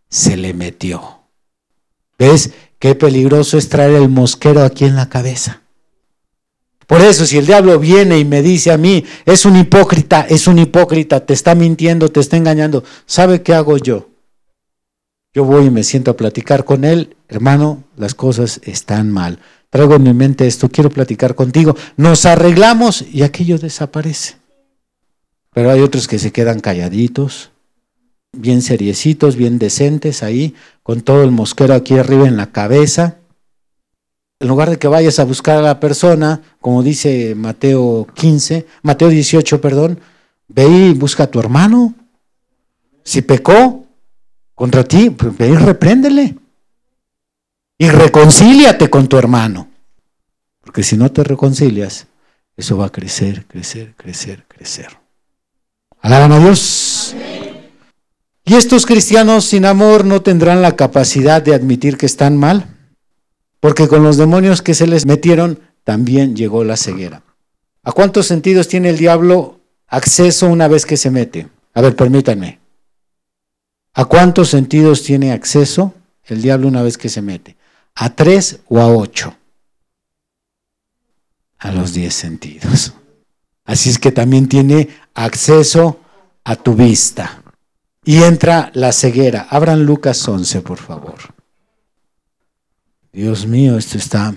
Se le metió. ¿Ves qué peligroso es traer el mosquero aquí en la cabeza? Por eso, si el diablo viene y me dice a mí, es un hipócrita, es un hipócrita, te está mintiendo, te está engañando, ¿sabe qué hago yo? Yo voy y me siento a platicar con él, hermano, las cosas están mal. Traigo en mi mente esto, quiero platicar contigo. Nos arreglamos y aquello desaparece. Pero hay otros que se quedan calladitos, bien seriecitos, bien decentes ahí, con todo el mosquero aquí arriba en la cabeza. En lugar de que vayas a buscar a la persona, como dice Mateo 15, Mateo 18, perdón, ve y busca a tu hermano. Si pecó contra ti, pues ve y repréndele. Y reconcíliate con tu hermano. Porque si no te reconcilias, eso va a crecer, crecer, crecer, crecer. Alaban a Dios. ¿Y estos cristianos sin amor no tendrán la capacidad de admitir que están mal? Porque con los demonios que se les metieron también llegó la ceguera. ¿A cuántos sentidos tiene el diablo acceso una vez que se mete? A ver, permítanme. ¿A cuántos sentidos tiene acceso el diablo una vez que se mete? ¿A tres o a ocho? A los diez sentidos. Así es que también tiene acceso a tu vista. Y entra la ceguera. Abran Lucas 11, por favor. Dios mío, esto está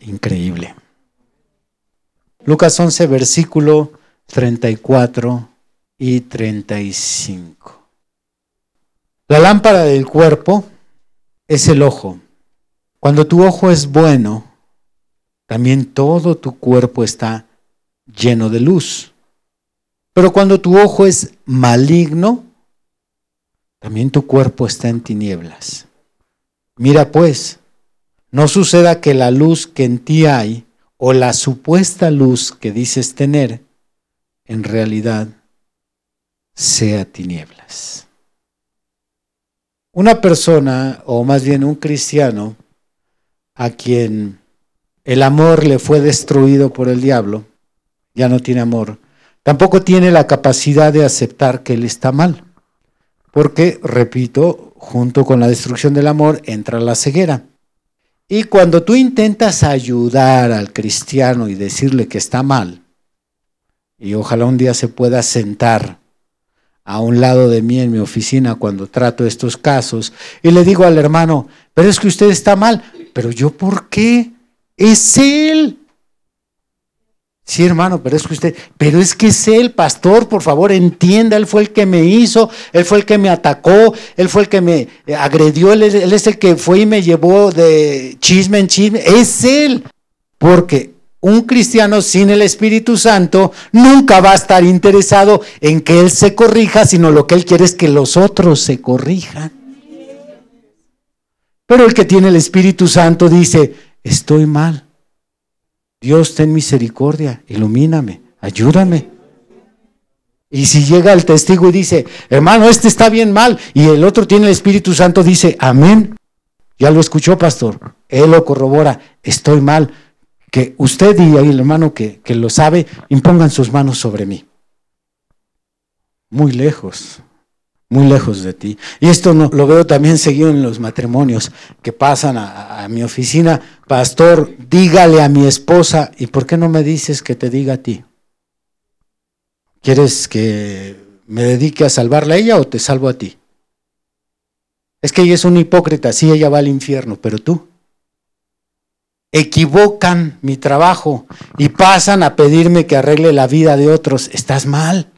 increíble. Lucas 11, versículo 34 y 35. La lámpara del cuerpo es el ojo. Cuando tu ojo es bueno, también todo tu cuerpo está lleno de luz. Pero cuando tu ojo es maligno, también tu cuerpo está en tinieblas. Mira pues, no suceda que la luz que en ti hay, o la supuesta luz que dices tener, en realidad sea tinieblas. Una persona, o más bien un cristiano, a quien el amor le fue destruido por el diablo, ya no tiene amor, tampoco tiene la capacidad de aceptar que él está mal. Porque, repito, junto con la destrucción del amor entra la ceguera. Y cuando tú intentas ayudar al cristiano y decirle que está mal, y ojalá un día se pueda sentar a un lado de mí en mi oficina cuando trato estos casos y le digo al hermano, pero es que usted está mal, pero yo ¿por qué? Es él. Sí, hermano, pero es que usted, pero es que es él, pastor, por favor, entienda, él fue el que me hizo, él fue el que me atacó, él fue el que me agredió, él, él es el que fue y me llevó de chisme en chisme, es él. Porque un cristiano sin el Espíritu Santo nunca va a estar interesado en que él se corrija, sino lo que él quiere es que los otros se corrijan. Pero el que tiene el Espíritu Santo dice, estoy mal. Dios, ten misericordia, ilumíname, ayúdame. Y si llega el testigo y dice, hermano, este está bien mal, y el otro tiene el Espíritu Santo, dice, amén. Ya lo escuchó, pastor. Él lo corrobora, estoy mal que usted y el hermano que, que lo sabe impongan sus manos sobre mí. Muy lejos, muy lejos de ti. Y esto no, lo veo también seguido en los matrimonios que pasan a, a, mi oficina. Pastor, dígale a mi esposa, ¿y por qué no me dices que te diga a ti? ¿Quieres que me dedique a salvarla a ella o te salvo a ti? Es que ella es una hipócrita, sí, ella va al infierno, pero tú equivocan mi trabajo y pasan a pedirme que arregle la vida de otros. Estás mal.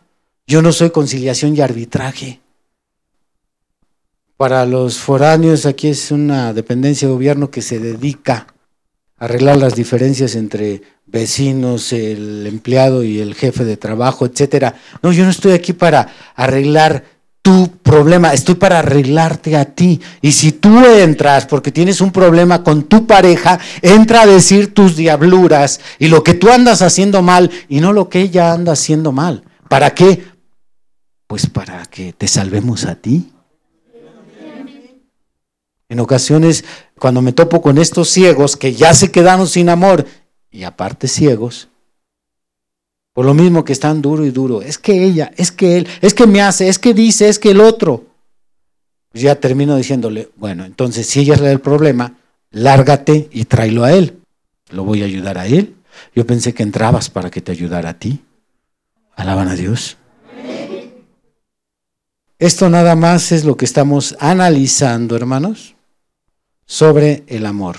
Yo no soy conciliación y arbitraje. Para los foráneos aquí es una dependencia de gobierno que se dedica arreglar las diferencias entre vecinos, el empleado y el jefe de trabajo, etcétera. No, yo no estoy aquí para arreglar tu problema, estoy para arreglarte a ti. Y si tú entras porque tienes un problema con tu pareja, entra a decir tus diabluras y lo que tú andas haciendo mal y no lo que ella anda haciendo mal. ¿Para qué? Pues para que te salvemos a ti. En ocasiones, cuando me topo con estos ciegos que ya se quedaron sin amor y aparte ciegos, por lo mismo que están duro y duro. Es que ella, es que él, es que me hace, es que dice, es que el otro. Pues ya termino diciéndole, bueno, entonces si ella es del problema, lárgate y tráelo a él. Lo voy a ayudar a él. Yo pensé que entrabas para que te ayudara a ti. Alaban a Dios. Esto nada más es lo que estamos analizando, hermanos, sobre el amor.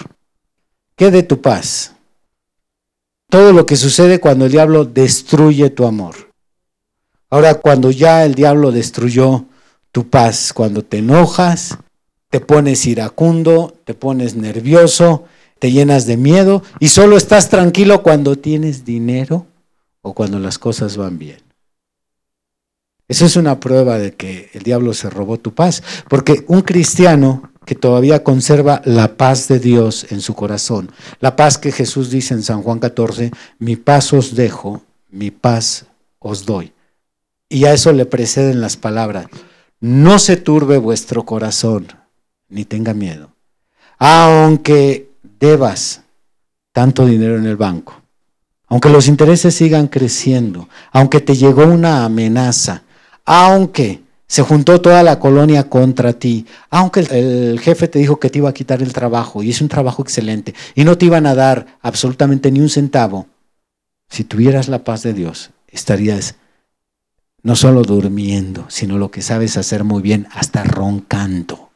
¿Qué de tu paz? todo lo que sucede cuando el diablo destruye tu amor. Ahora, cuando ya el diablo destruyó tu paz, cuando te enojas, te pones iracundo, te pones nervioso, te llenas de miedo y solo estás tranquilo cuando tienes dinero o cuando las cosas van bien. Eso es una prueba de que el diablo se robó tu paz, porque un cristiano que todavía conserva la paz de Dios en su corazón. La paz que Jesús dice en San Juan 14, mi paz os dejo, mi paz os doy. Y a eso le preceden las palabras, no se turbe vuestro corazón, ni tenga miedo. Aunque debas tanto dinero en el banco, aunque los intereses sigan creciendo, aunque te llegó una amenaza, aunque se juntó toda la colonia contra ti, aunque el, jefe te dijo que te iba a quitar el trabajo y es un trabajo excelente y no te iban a dar absolutamente ni un centavo, si tuvieras la paz de Dios, estarías no solo durmiendo, sino lo que sabes hacer muy bien, hasta roncando.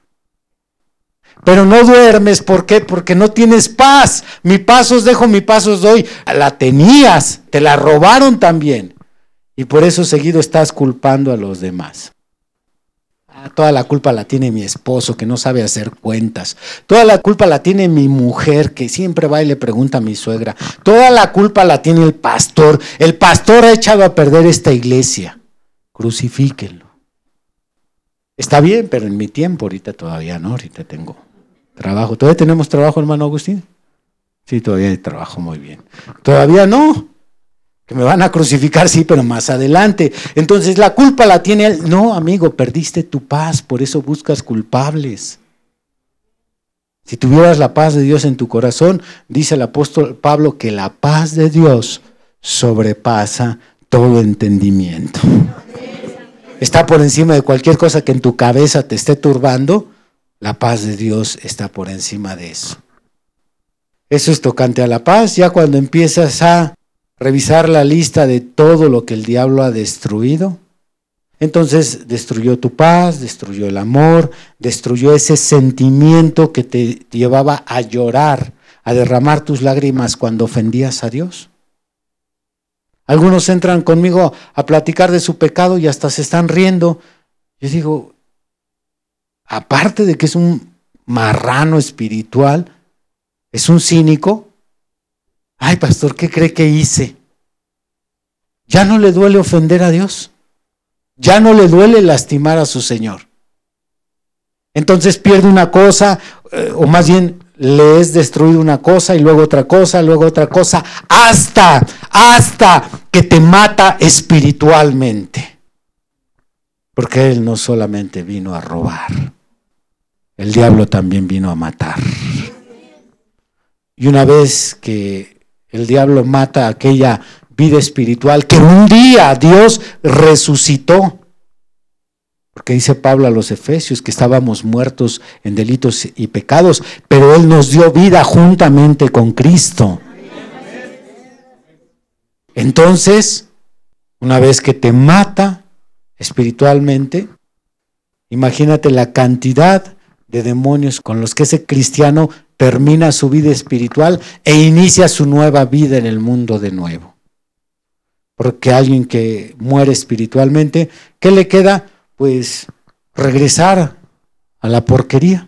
Pero no duermes, ¿por qué? Porque no tienes paz. Mi paz os dejo, mi paz os doy. La tenías, te la robaron también. Y por eso seguido estás culpando a los demás. Toda la culpa la tiene mi esposo que no sabe hacer cuentas. Toda la culpa la tiene mi mujer que siempre va y le pregunta a mi suegra. Toda la culpa la tiene el pastor. El pastor ha echado a perder esta iglesia. Crucifíquenlo. Está bien, pero en mi tiempo ahorita todavía no, ahorita tengo trabajo. ¿Todavía tenemos trabajo, hermano Agustín? Sí, todavía hay trabajo, muy bien. Todavía no que me van a crucificar, sí, pero más adelante. Entonces la culpa la tiene él. No, amigo, perdiste tu paz, por eso buscas culpables. Si tuvieras la paz de Dios en tu corazón, dice el apóstol Pablo que la paz de Dios sobrepasa todo entendimiento. Está por encima de cualquier cosa que en tu cabeza te esté turbando. La paz de Dios está por encima de eso. Eso es tocante a la paz. Ya cuando empiezas a revisar la lista de todo lo que el diablo ha destruido. Entonces destruyó tu paz, destruyó el amor, destruyó ese sentimiento que te llevaba a llorar, a derramar tus lágrimas cuando ofendías a Dios. Algunos entran conmigo a platicar de su pecado y hasta se están riendo. Yo digo, aparte de que es un marrano espiritual, es un cínico, Ay, pastor, ¿qué cree que hice? Ya no le duele ofender a Dios. Ya no le duele lastimar a su Señor. Entonces pierde una cosa, eh, o más bien le es destruido una cosa y luego otra cosa, luego otra cosa, hasta, hasta que te mata espiritualmente. Porque Él no solamente vino a robar, el diablo también vino a matar. Y una vez que el diablo mata aquella vida espiritual que un día Dios resucitó. Porque dice Pablo a los Efesios que estábamos muertos en delitos y pecados, pero Él nos dio vida juntamente con Cristo. Entonces, una vez que te mata espiritualmente, imagínate la cantidad de demonios con los que ese cristiano termina su vida espiritual e inicia su nueva vida en el mundo de nuevo. Porque alguien que muere espiritualmente, ¿qué le queda? Pues regresar a la porquería.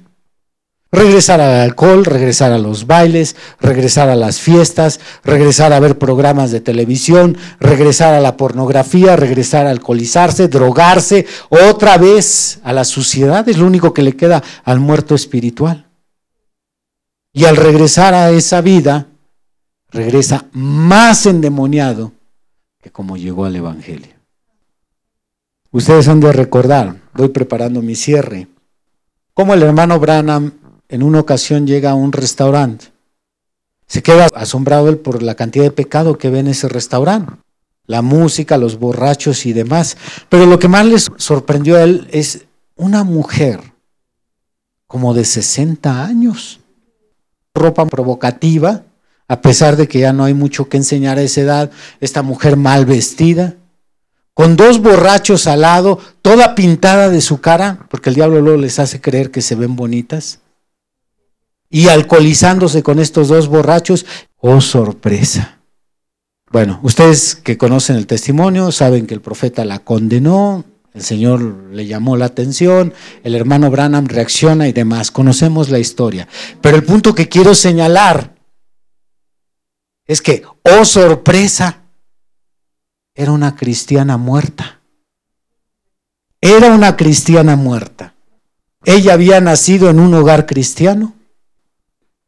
Regresar al alcohol, regresar a los bailes, regresar a las fiestas, regresar a ver programas de televisión, regresar a la pornografía, regresar a alcoholizarse, drogarse, otra vez a la suciedad. Es lo único que le queda al muerto espiritual. Y al regresar a esa vida, regresa más endemoniado que como llegó al Evangelio. Ustedes han de recordar, voy preparando mi cierre, cómo el hermano Branham en una ocasión llega a un restaurante. Se queda asombrado él por la cantidad de pecado que ve en ese restaurante. La música, los borrachos y demás. Pero lo que más les sorprendió a él es una mujer como de 60 años ropa provocativa, a pesar de que ya no hay mucho que enseñar a esa edad, esta mujer mal vestida, con dos borrachos al lado, toda pintada de su cara, porque el diablo luego les hace creer que se ven bonitas, y alcoholizándose con estos dos borrachos, oh sorpresa. Bueno, ustedes que conocen el testimonio saben que el profeta la condenó, el Señor le llamó la atención, el hermano Branham reacciona y demás. Conocemos la historia. Pero el punto que quiero señalar es que, oh sorpresa, era una cristiana muerta. Era una cristiana muerta. Ella había nacido en un hogar cristiano.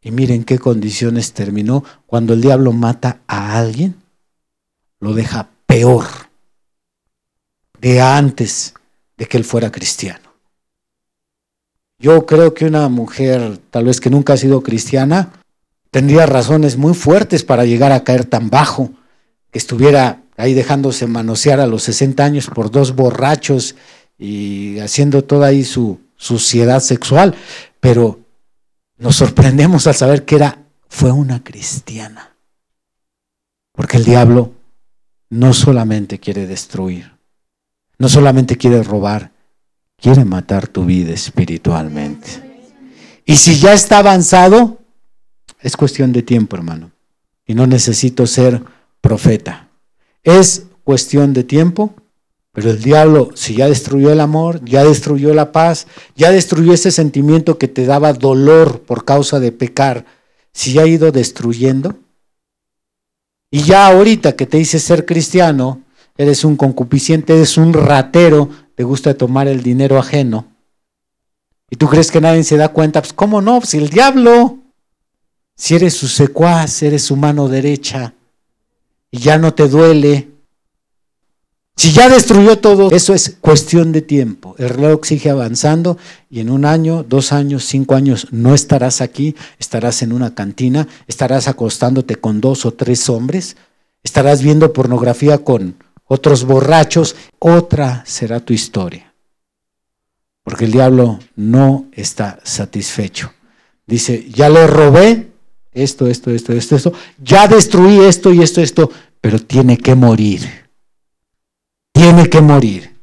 Y miren qué condiciones terminó cuando el diablo mata a alguien. Lo deja peor de antes de que él fuera cristiano. Yo creo que una mujer, tal vez que nunca ha sido cristiana, tendría razones muy fuertes para llegar a caer tan bajo, que estuviera ahí dejándose manosear a los 60 años por dos borrachos y haciendo toda ahí su suciedad sexual. Pero nos sorprendemos al saber que era, fue una cristiana. Porque el diablo no solamente quiere destruir, no solamente quiere robar, quiere matar tu vida espiritualmente. Y si ya está avanzado, es cuestión de tiempo, hermano. Y no necesito ser profeta. Es cuestión de tiempo, pero el diablo, si ya destruyó el amor, ya destruyó la paz, ya destruyó ese sentimiento que te daba dolor por causa de pecar, si ya ha ido destruyendo, y ya ahorita que te dice ser cristiano, eres un concupisciente, eres un ratero, te gusta tomar el dinero ajeno, y tú crees que nadie se da cuenta, pues cómo no, si el diablo, si eres su secuaz, eres su mano derecha, y ya no te duele, si ya destruyó todo, eso es cuestión de tiempo. El reloj sigue avanzando y en un año, dos años, cinco años no estarás aquí, estarás en una cantina, estarás acostándote con dos o tres hombres, estarás viendo pornografía con otros borrachos, otra será tu historia. Porque el diablo no está satisfecho. Dice, ya le robé esto, esto, esto, esto, esto, ya destruí esto y esto, esto, pero tiene que morir tiene que morir.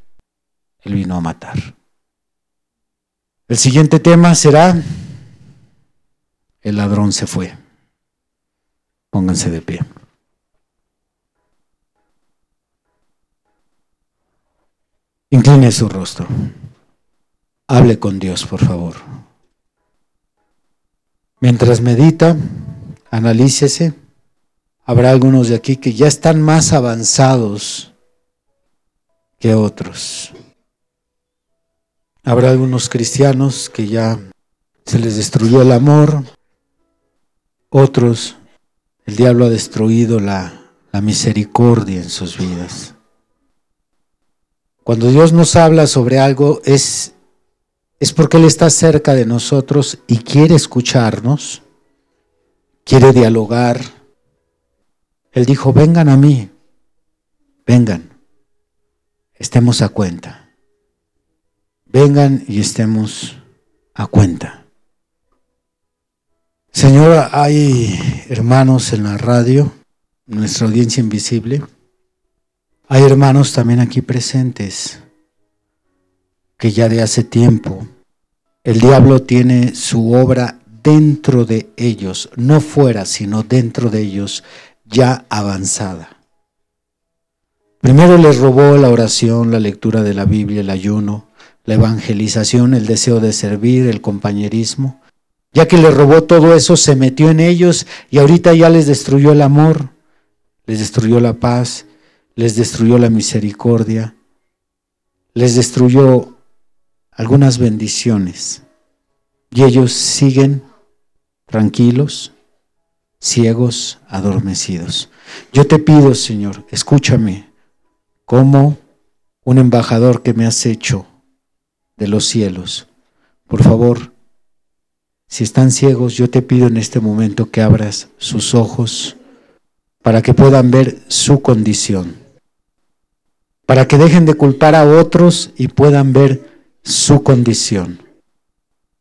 Él vino a matar. El siguiente tema será, el ladrón se fue. Pónganse de pie. Incline su rostro. Hable con Dios, por favor. Mientras medita, analícese. Habrá algunos de aquí que ya están más avanzados que otros. Habrá algunos cristianos que ya se les destruyó el amor, otros el diablo ha destruido la, la misericordia en sus vidas. Cuando Dios nos habla sobre algo es, es porque Él está cerca de nosotros y quiere escucharnos, quiere dialogar. Él dijo, vengan a mí, vengan estemos a cuenta. Vengan y estemos a cuenta. Señor, hay hermanos en la radio, nuestra audiencia invisible. Hay hermanos también aquí presentes que ya de hace tiempo el diablo tiene su obra dentro de ellos, no fuera, sino dentro de ellos, ya avanzada. Primero les robó la oración, la lectura de la Biblia, el ayuno, la evangelización, el deseo de servir, el compañerismo. Ya que les robó todo eso, se metió en ellos y ahorita ya les destruyó el amor, les destruyó la paz, les destruyó la misericordia, les destruyó algunas bendiciones. Y ellos siguen tranquilos, ciegos, adormecidos. Yo te pido, Señor, escúchame como un embajador que me has hecho de los cielos. Por favor, si están ciegos, yo te pido en este momento que abras sus ojos para que puedan ver su condición, para que dejen de culpar a otros y puedan ver su condición,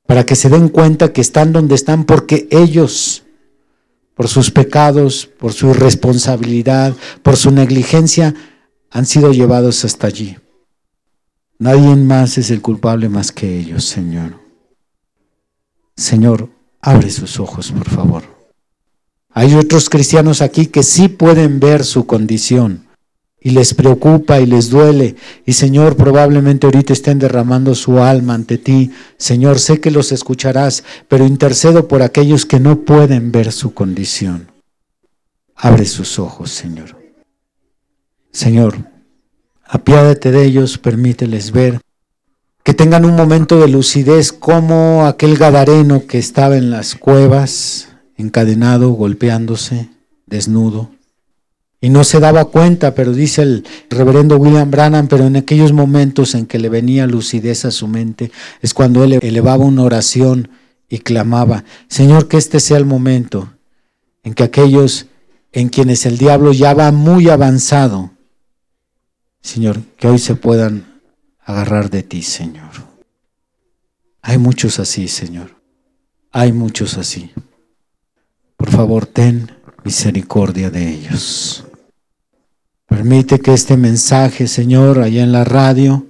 para que se den cuenta que están donde están porque ellos, por sus pecados, por su irresponsabilidad, por su negligencia, han sido llevados hasta allí. Nadie más es el culpable más que ellos, Señor. Señor, abre sus ojos, por favor. Hay otros cristianos aquí que sí pueden ver su condición y les preocupa y les duele. Y Señor, probablemente ahorita estén derramando su alma ante ti. Señor, sé que los escucharás, pero intercedo por aquellos que no pueden ver su condición. Abre sus ojos, Señor. Señor, apiádate de ellos, permíteles ver, que tengan un momento de lucidez como aquel gadareno que estaba en las cuevas, encadenado, golpeándose, desnudo, y no se daba cuenta, pero dice el reverendo William Branham, pero en aquellos momentos en que le venía lucidez a su mente, es cuando él elevaba una oración y clamaba, Señor, que este sea el momento en que aquellos en quienes el diablo ya va muy avanzado, Señor, que hoy se puedan agarrar de ti, Señor. Hay muchos así, Señor. Hay muchos así. Por favor, ten misericordia de ellos. Permite que este mensaje, Señor, allá en la radio,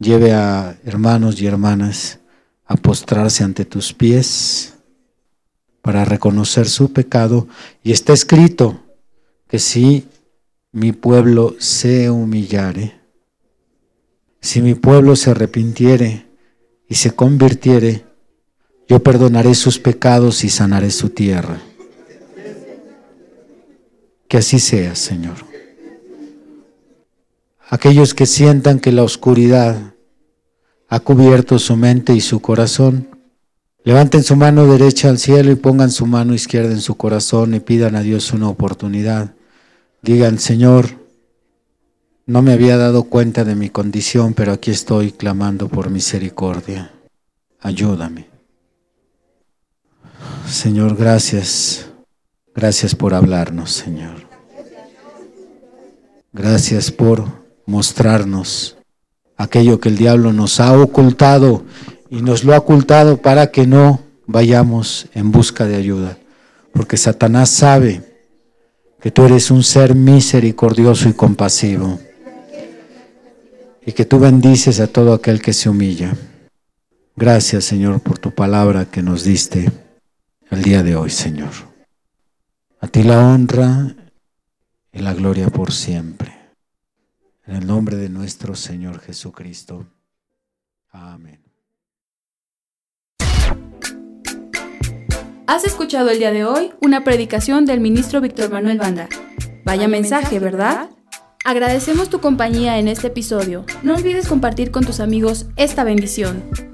lleve a hermanos y hermanas a postrarse ante tus pies para reconocer su pecado. Y está escrito que si mi pueblo se humillare, si mi pueblo se arrepintiere y se convirtiere, yo perdonaré sus pecados y sanaré su tierra. Que así sea, Señor. Aquellos que sientan que la oscuridad ha cubierto su mente y su corazón, levanten su mano derecha al cielo y pongan su mano izquierda en su corazón y pidan a Dios una oportunidad. Digan, Señor, no me había dado cuenta de mi condición, pero aquí estoy clamando por misericordia. Ayúdame. Señor, gracias. Gracias por hablarnos, Señor. Gracias por mostrarnos aquello que el diablo nos ha ocultado y nos lo ha ocultado para que no vayamos en busca de ayuda. Porque Satanás sabe que tú eres un ser misericordioso y compasivo y que tú bendices a todo aquel que se humilla. Gracias, Señor, por tu palabra que nos diste el día de hoy, Señor. A ti la honra y la gloria por siempre. En el nombre de nuestro Señor Jesucristo. Amén. Has escuchado el día de hoy una predicación del ministro Víctor Manuel Banda. Vaya mensaje, ¿verdad? Agradecemos tu compañía en este episodio. No olvides compartir con tus amigos esta bendición.